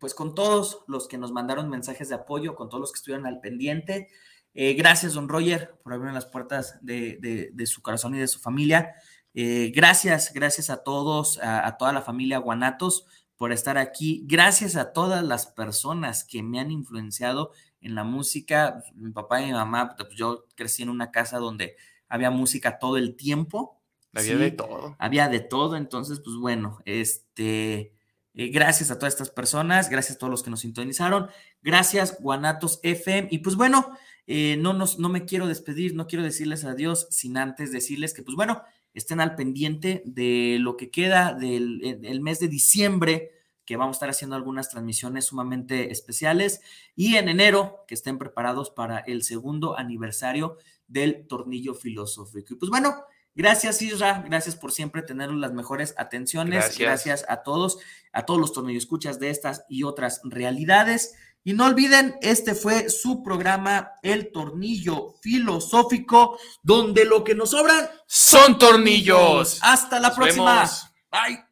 pues con todos los que nos mandaron mensajes de apoyo, con todos los que estuvieron al pendiente. Eh, gracias, don Roger, por abrir las puertas de, de- de su corazón y de su familia. Eh, gracias, gracias a todos, a, a toda la familia Guanatos por estar aquí. Gracias a todas las personas que me han influenciado en la música. Mi papá y mi mamá, pues yo crecí en una casa donde había música todo el tiempo. Había de todo. Había de todo, entonces, pues bueno, este, eh, gracias a todas estas personas, gracias a todos los que nos sintonizaron, gracias Guanatos FM, y pues bueno, eh, no, nos, no me quiero despedir, no quiero decirles adiós sin antes decirles que, pues bueno, estén al pendiente de lo que queda del el- el mes de diciembre, que vamos a estar haciendo algunas transmisiones sumamente especiales, y en enero, que estén preparados para el segundo aniversario del tornillo filosófico. Y pues bueno, Gracias, Isra. Gracias por siempre tener las mejores atenciones. Gracias. Gracias a todos, a todos los tornillos escuchas de estas y otras realidades. Y no olviden, este fue su programa El Tornillo Filosófico, donde lo que nos sobran Son tornillos. Hasta la Nos próxima. vemos. Bye.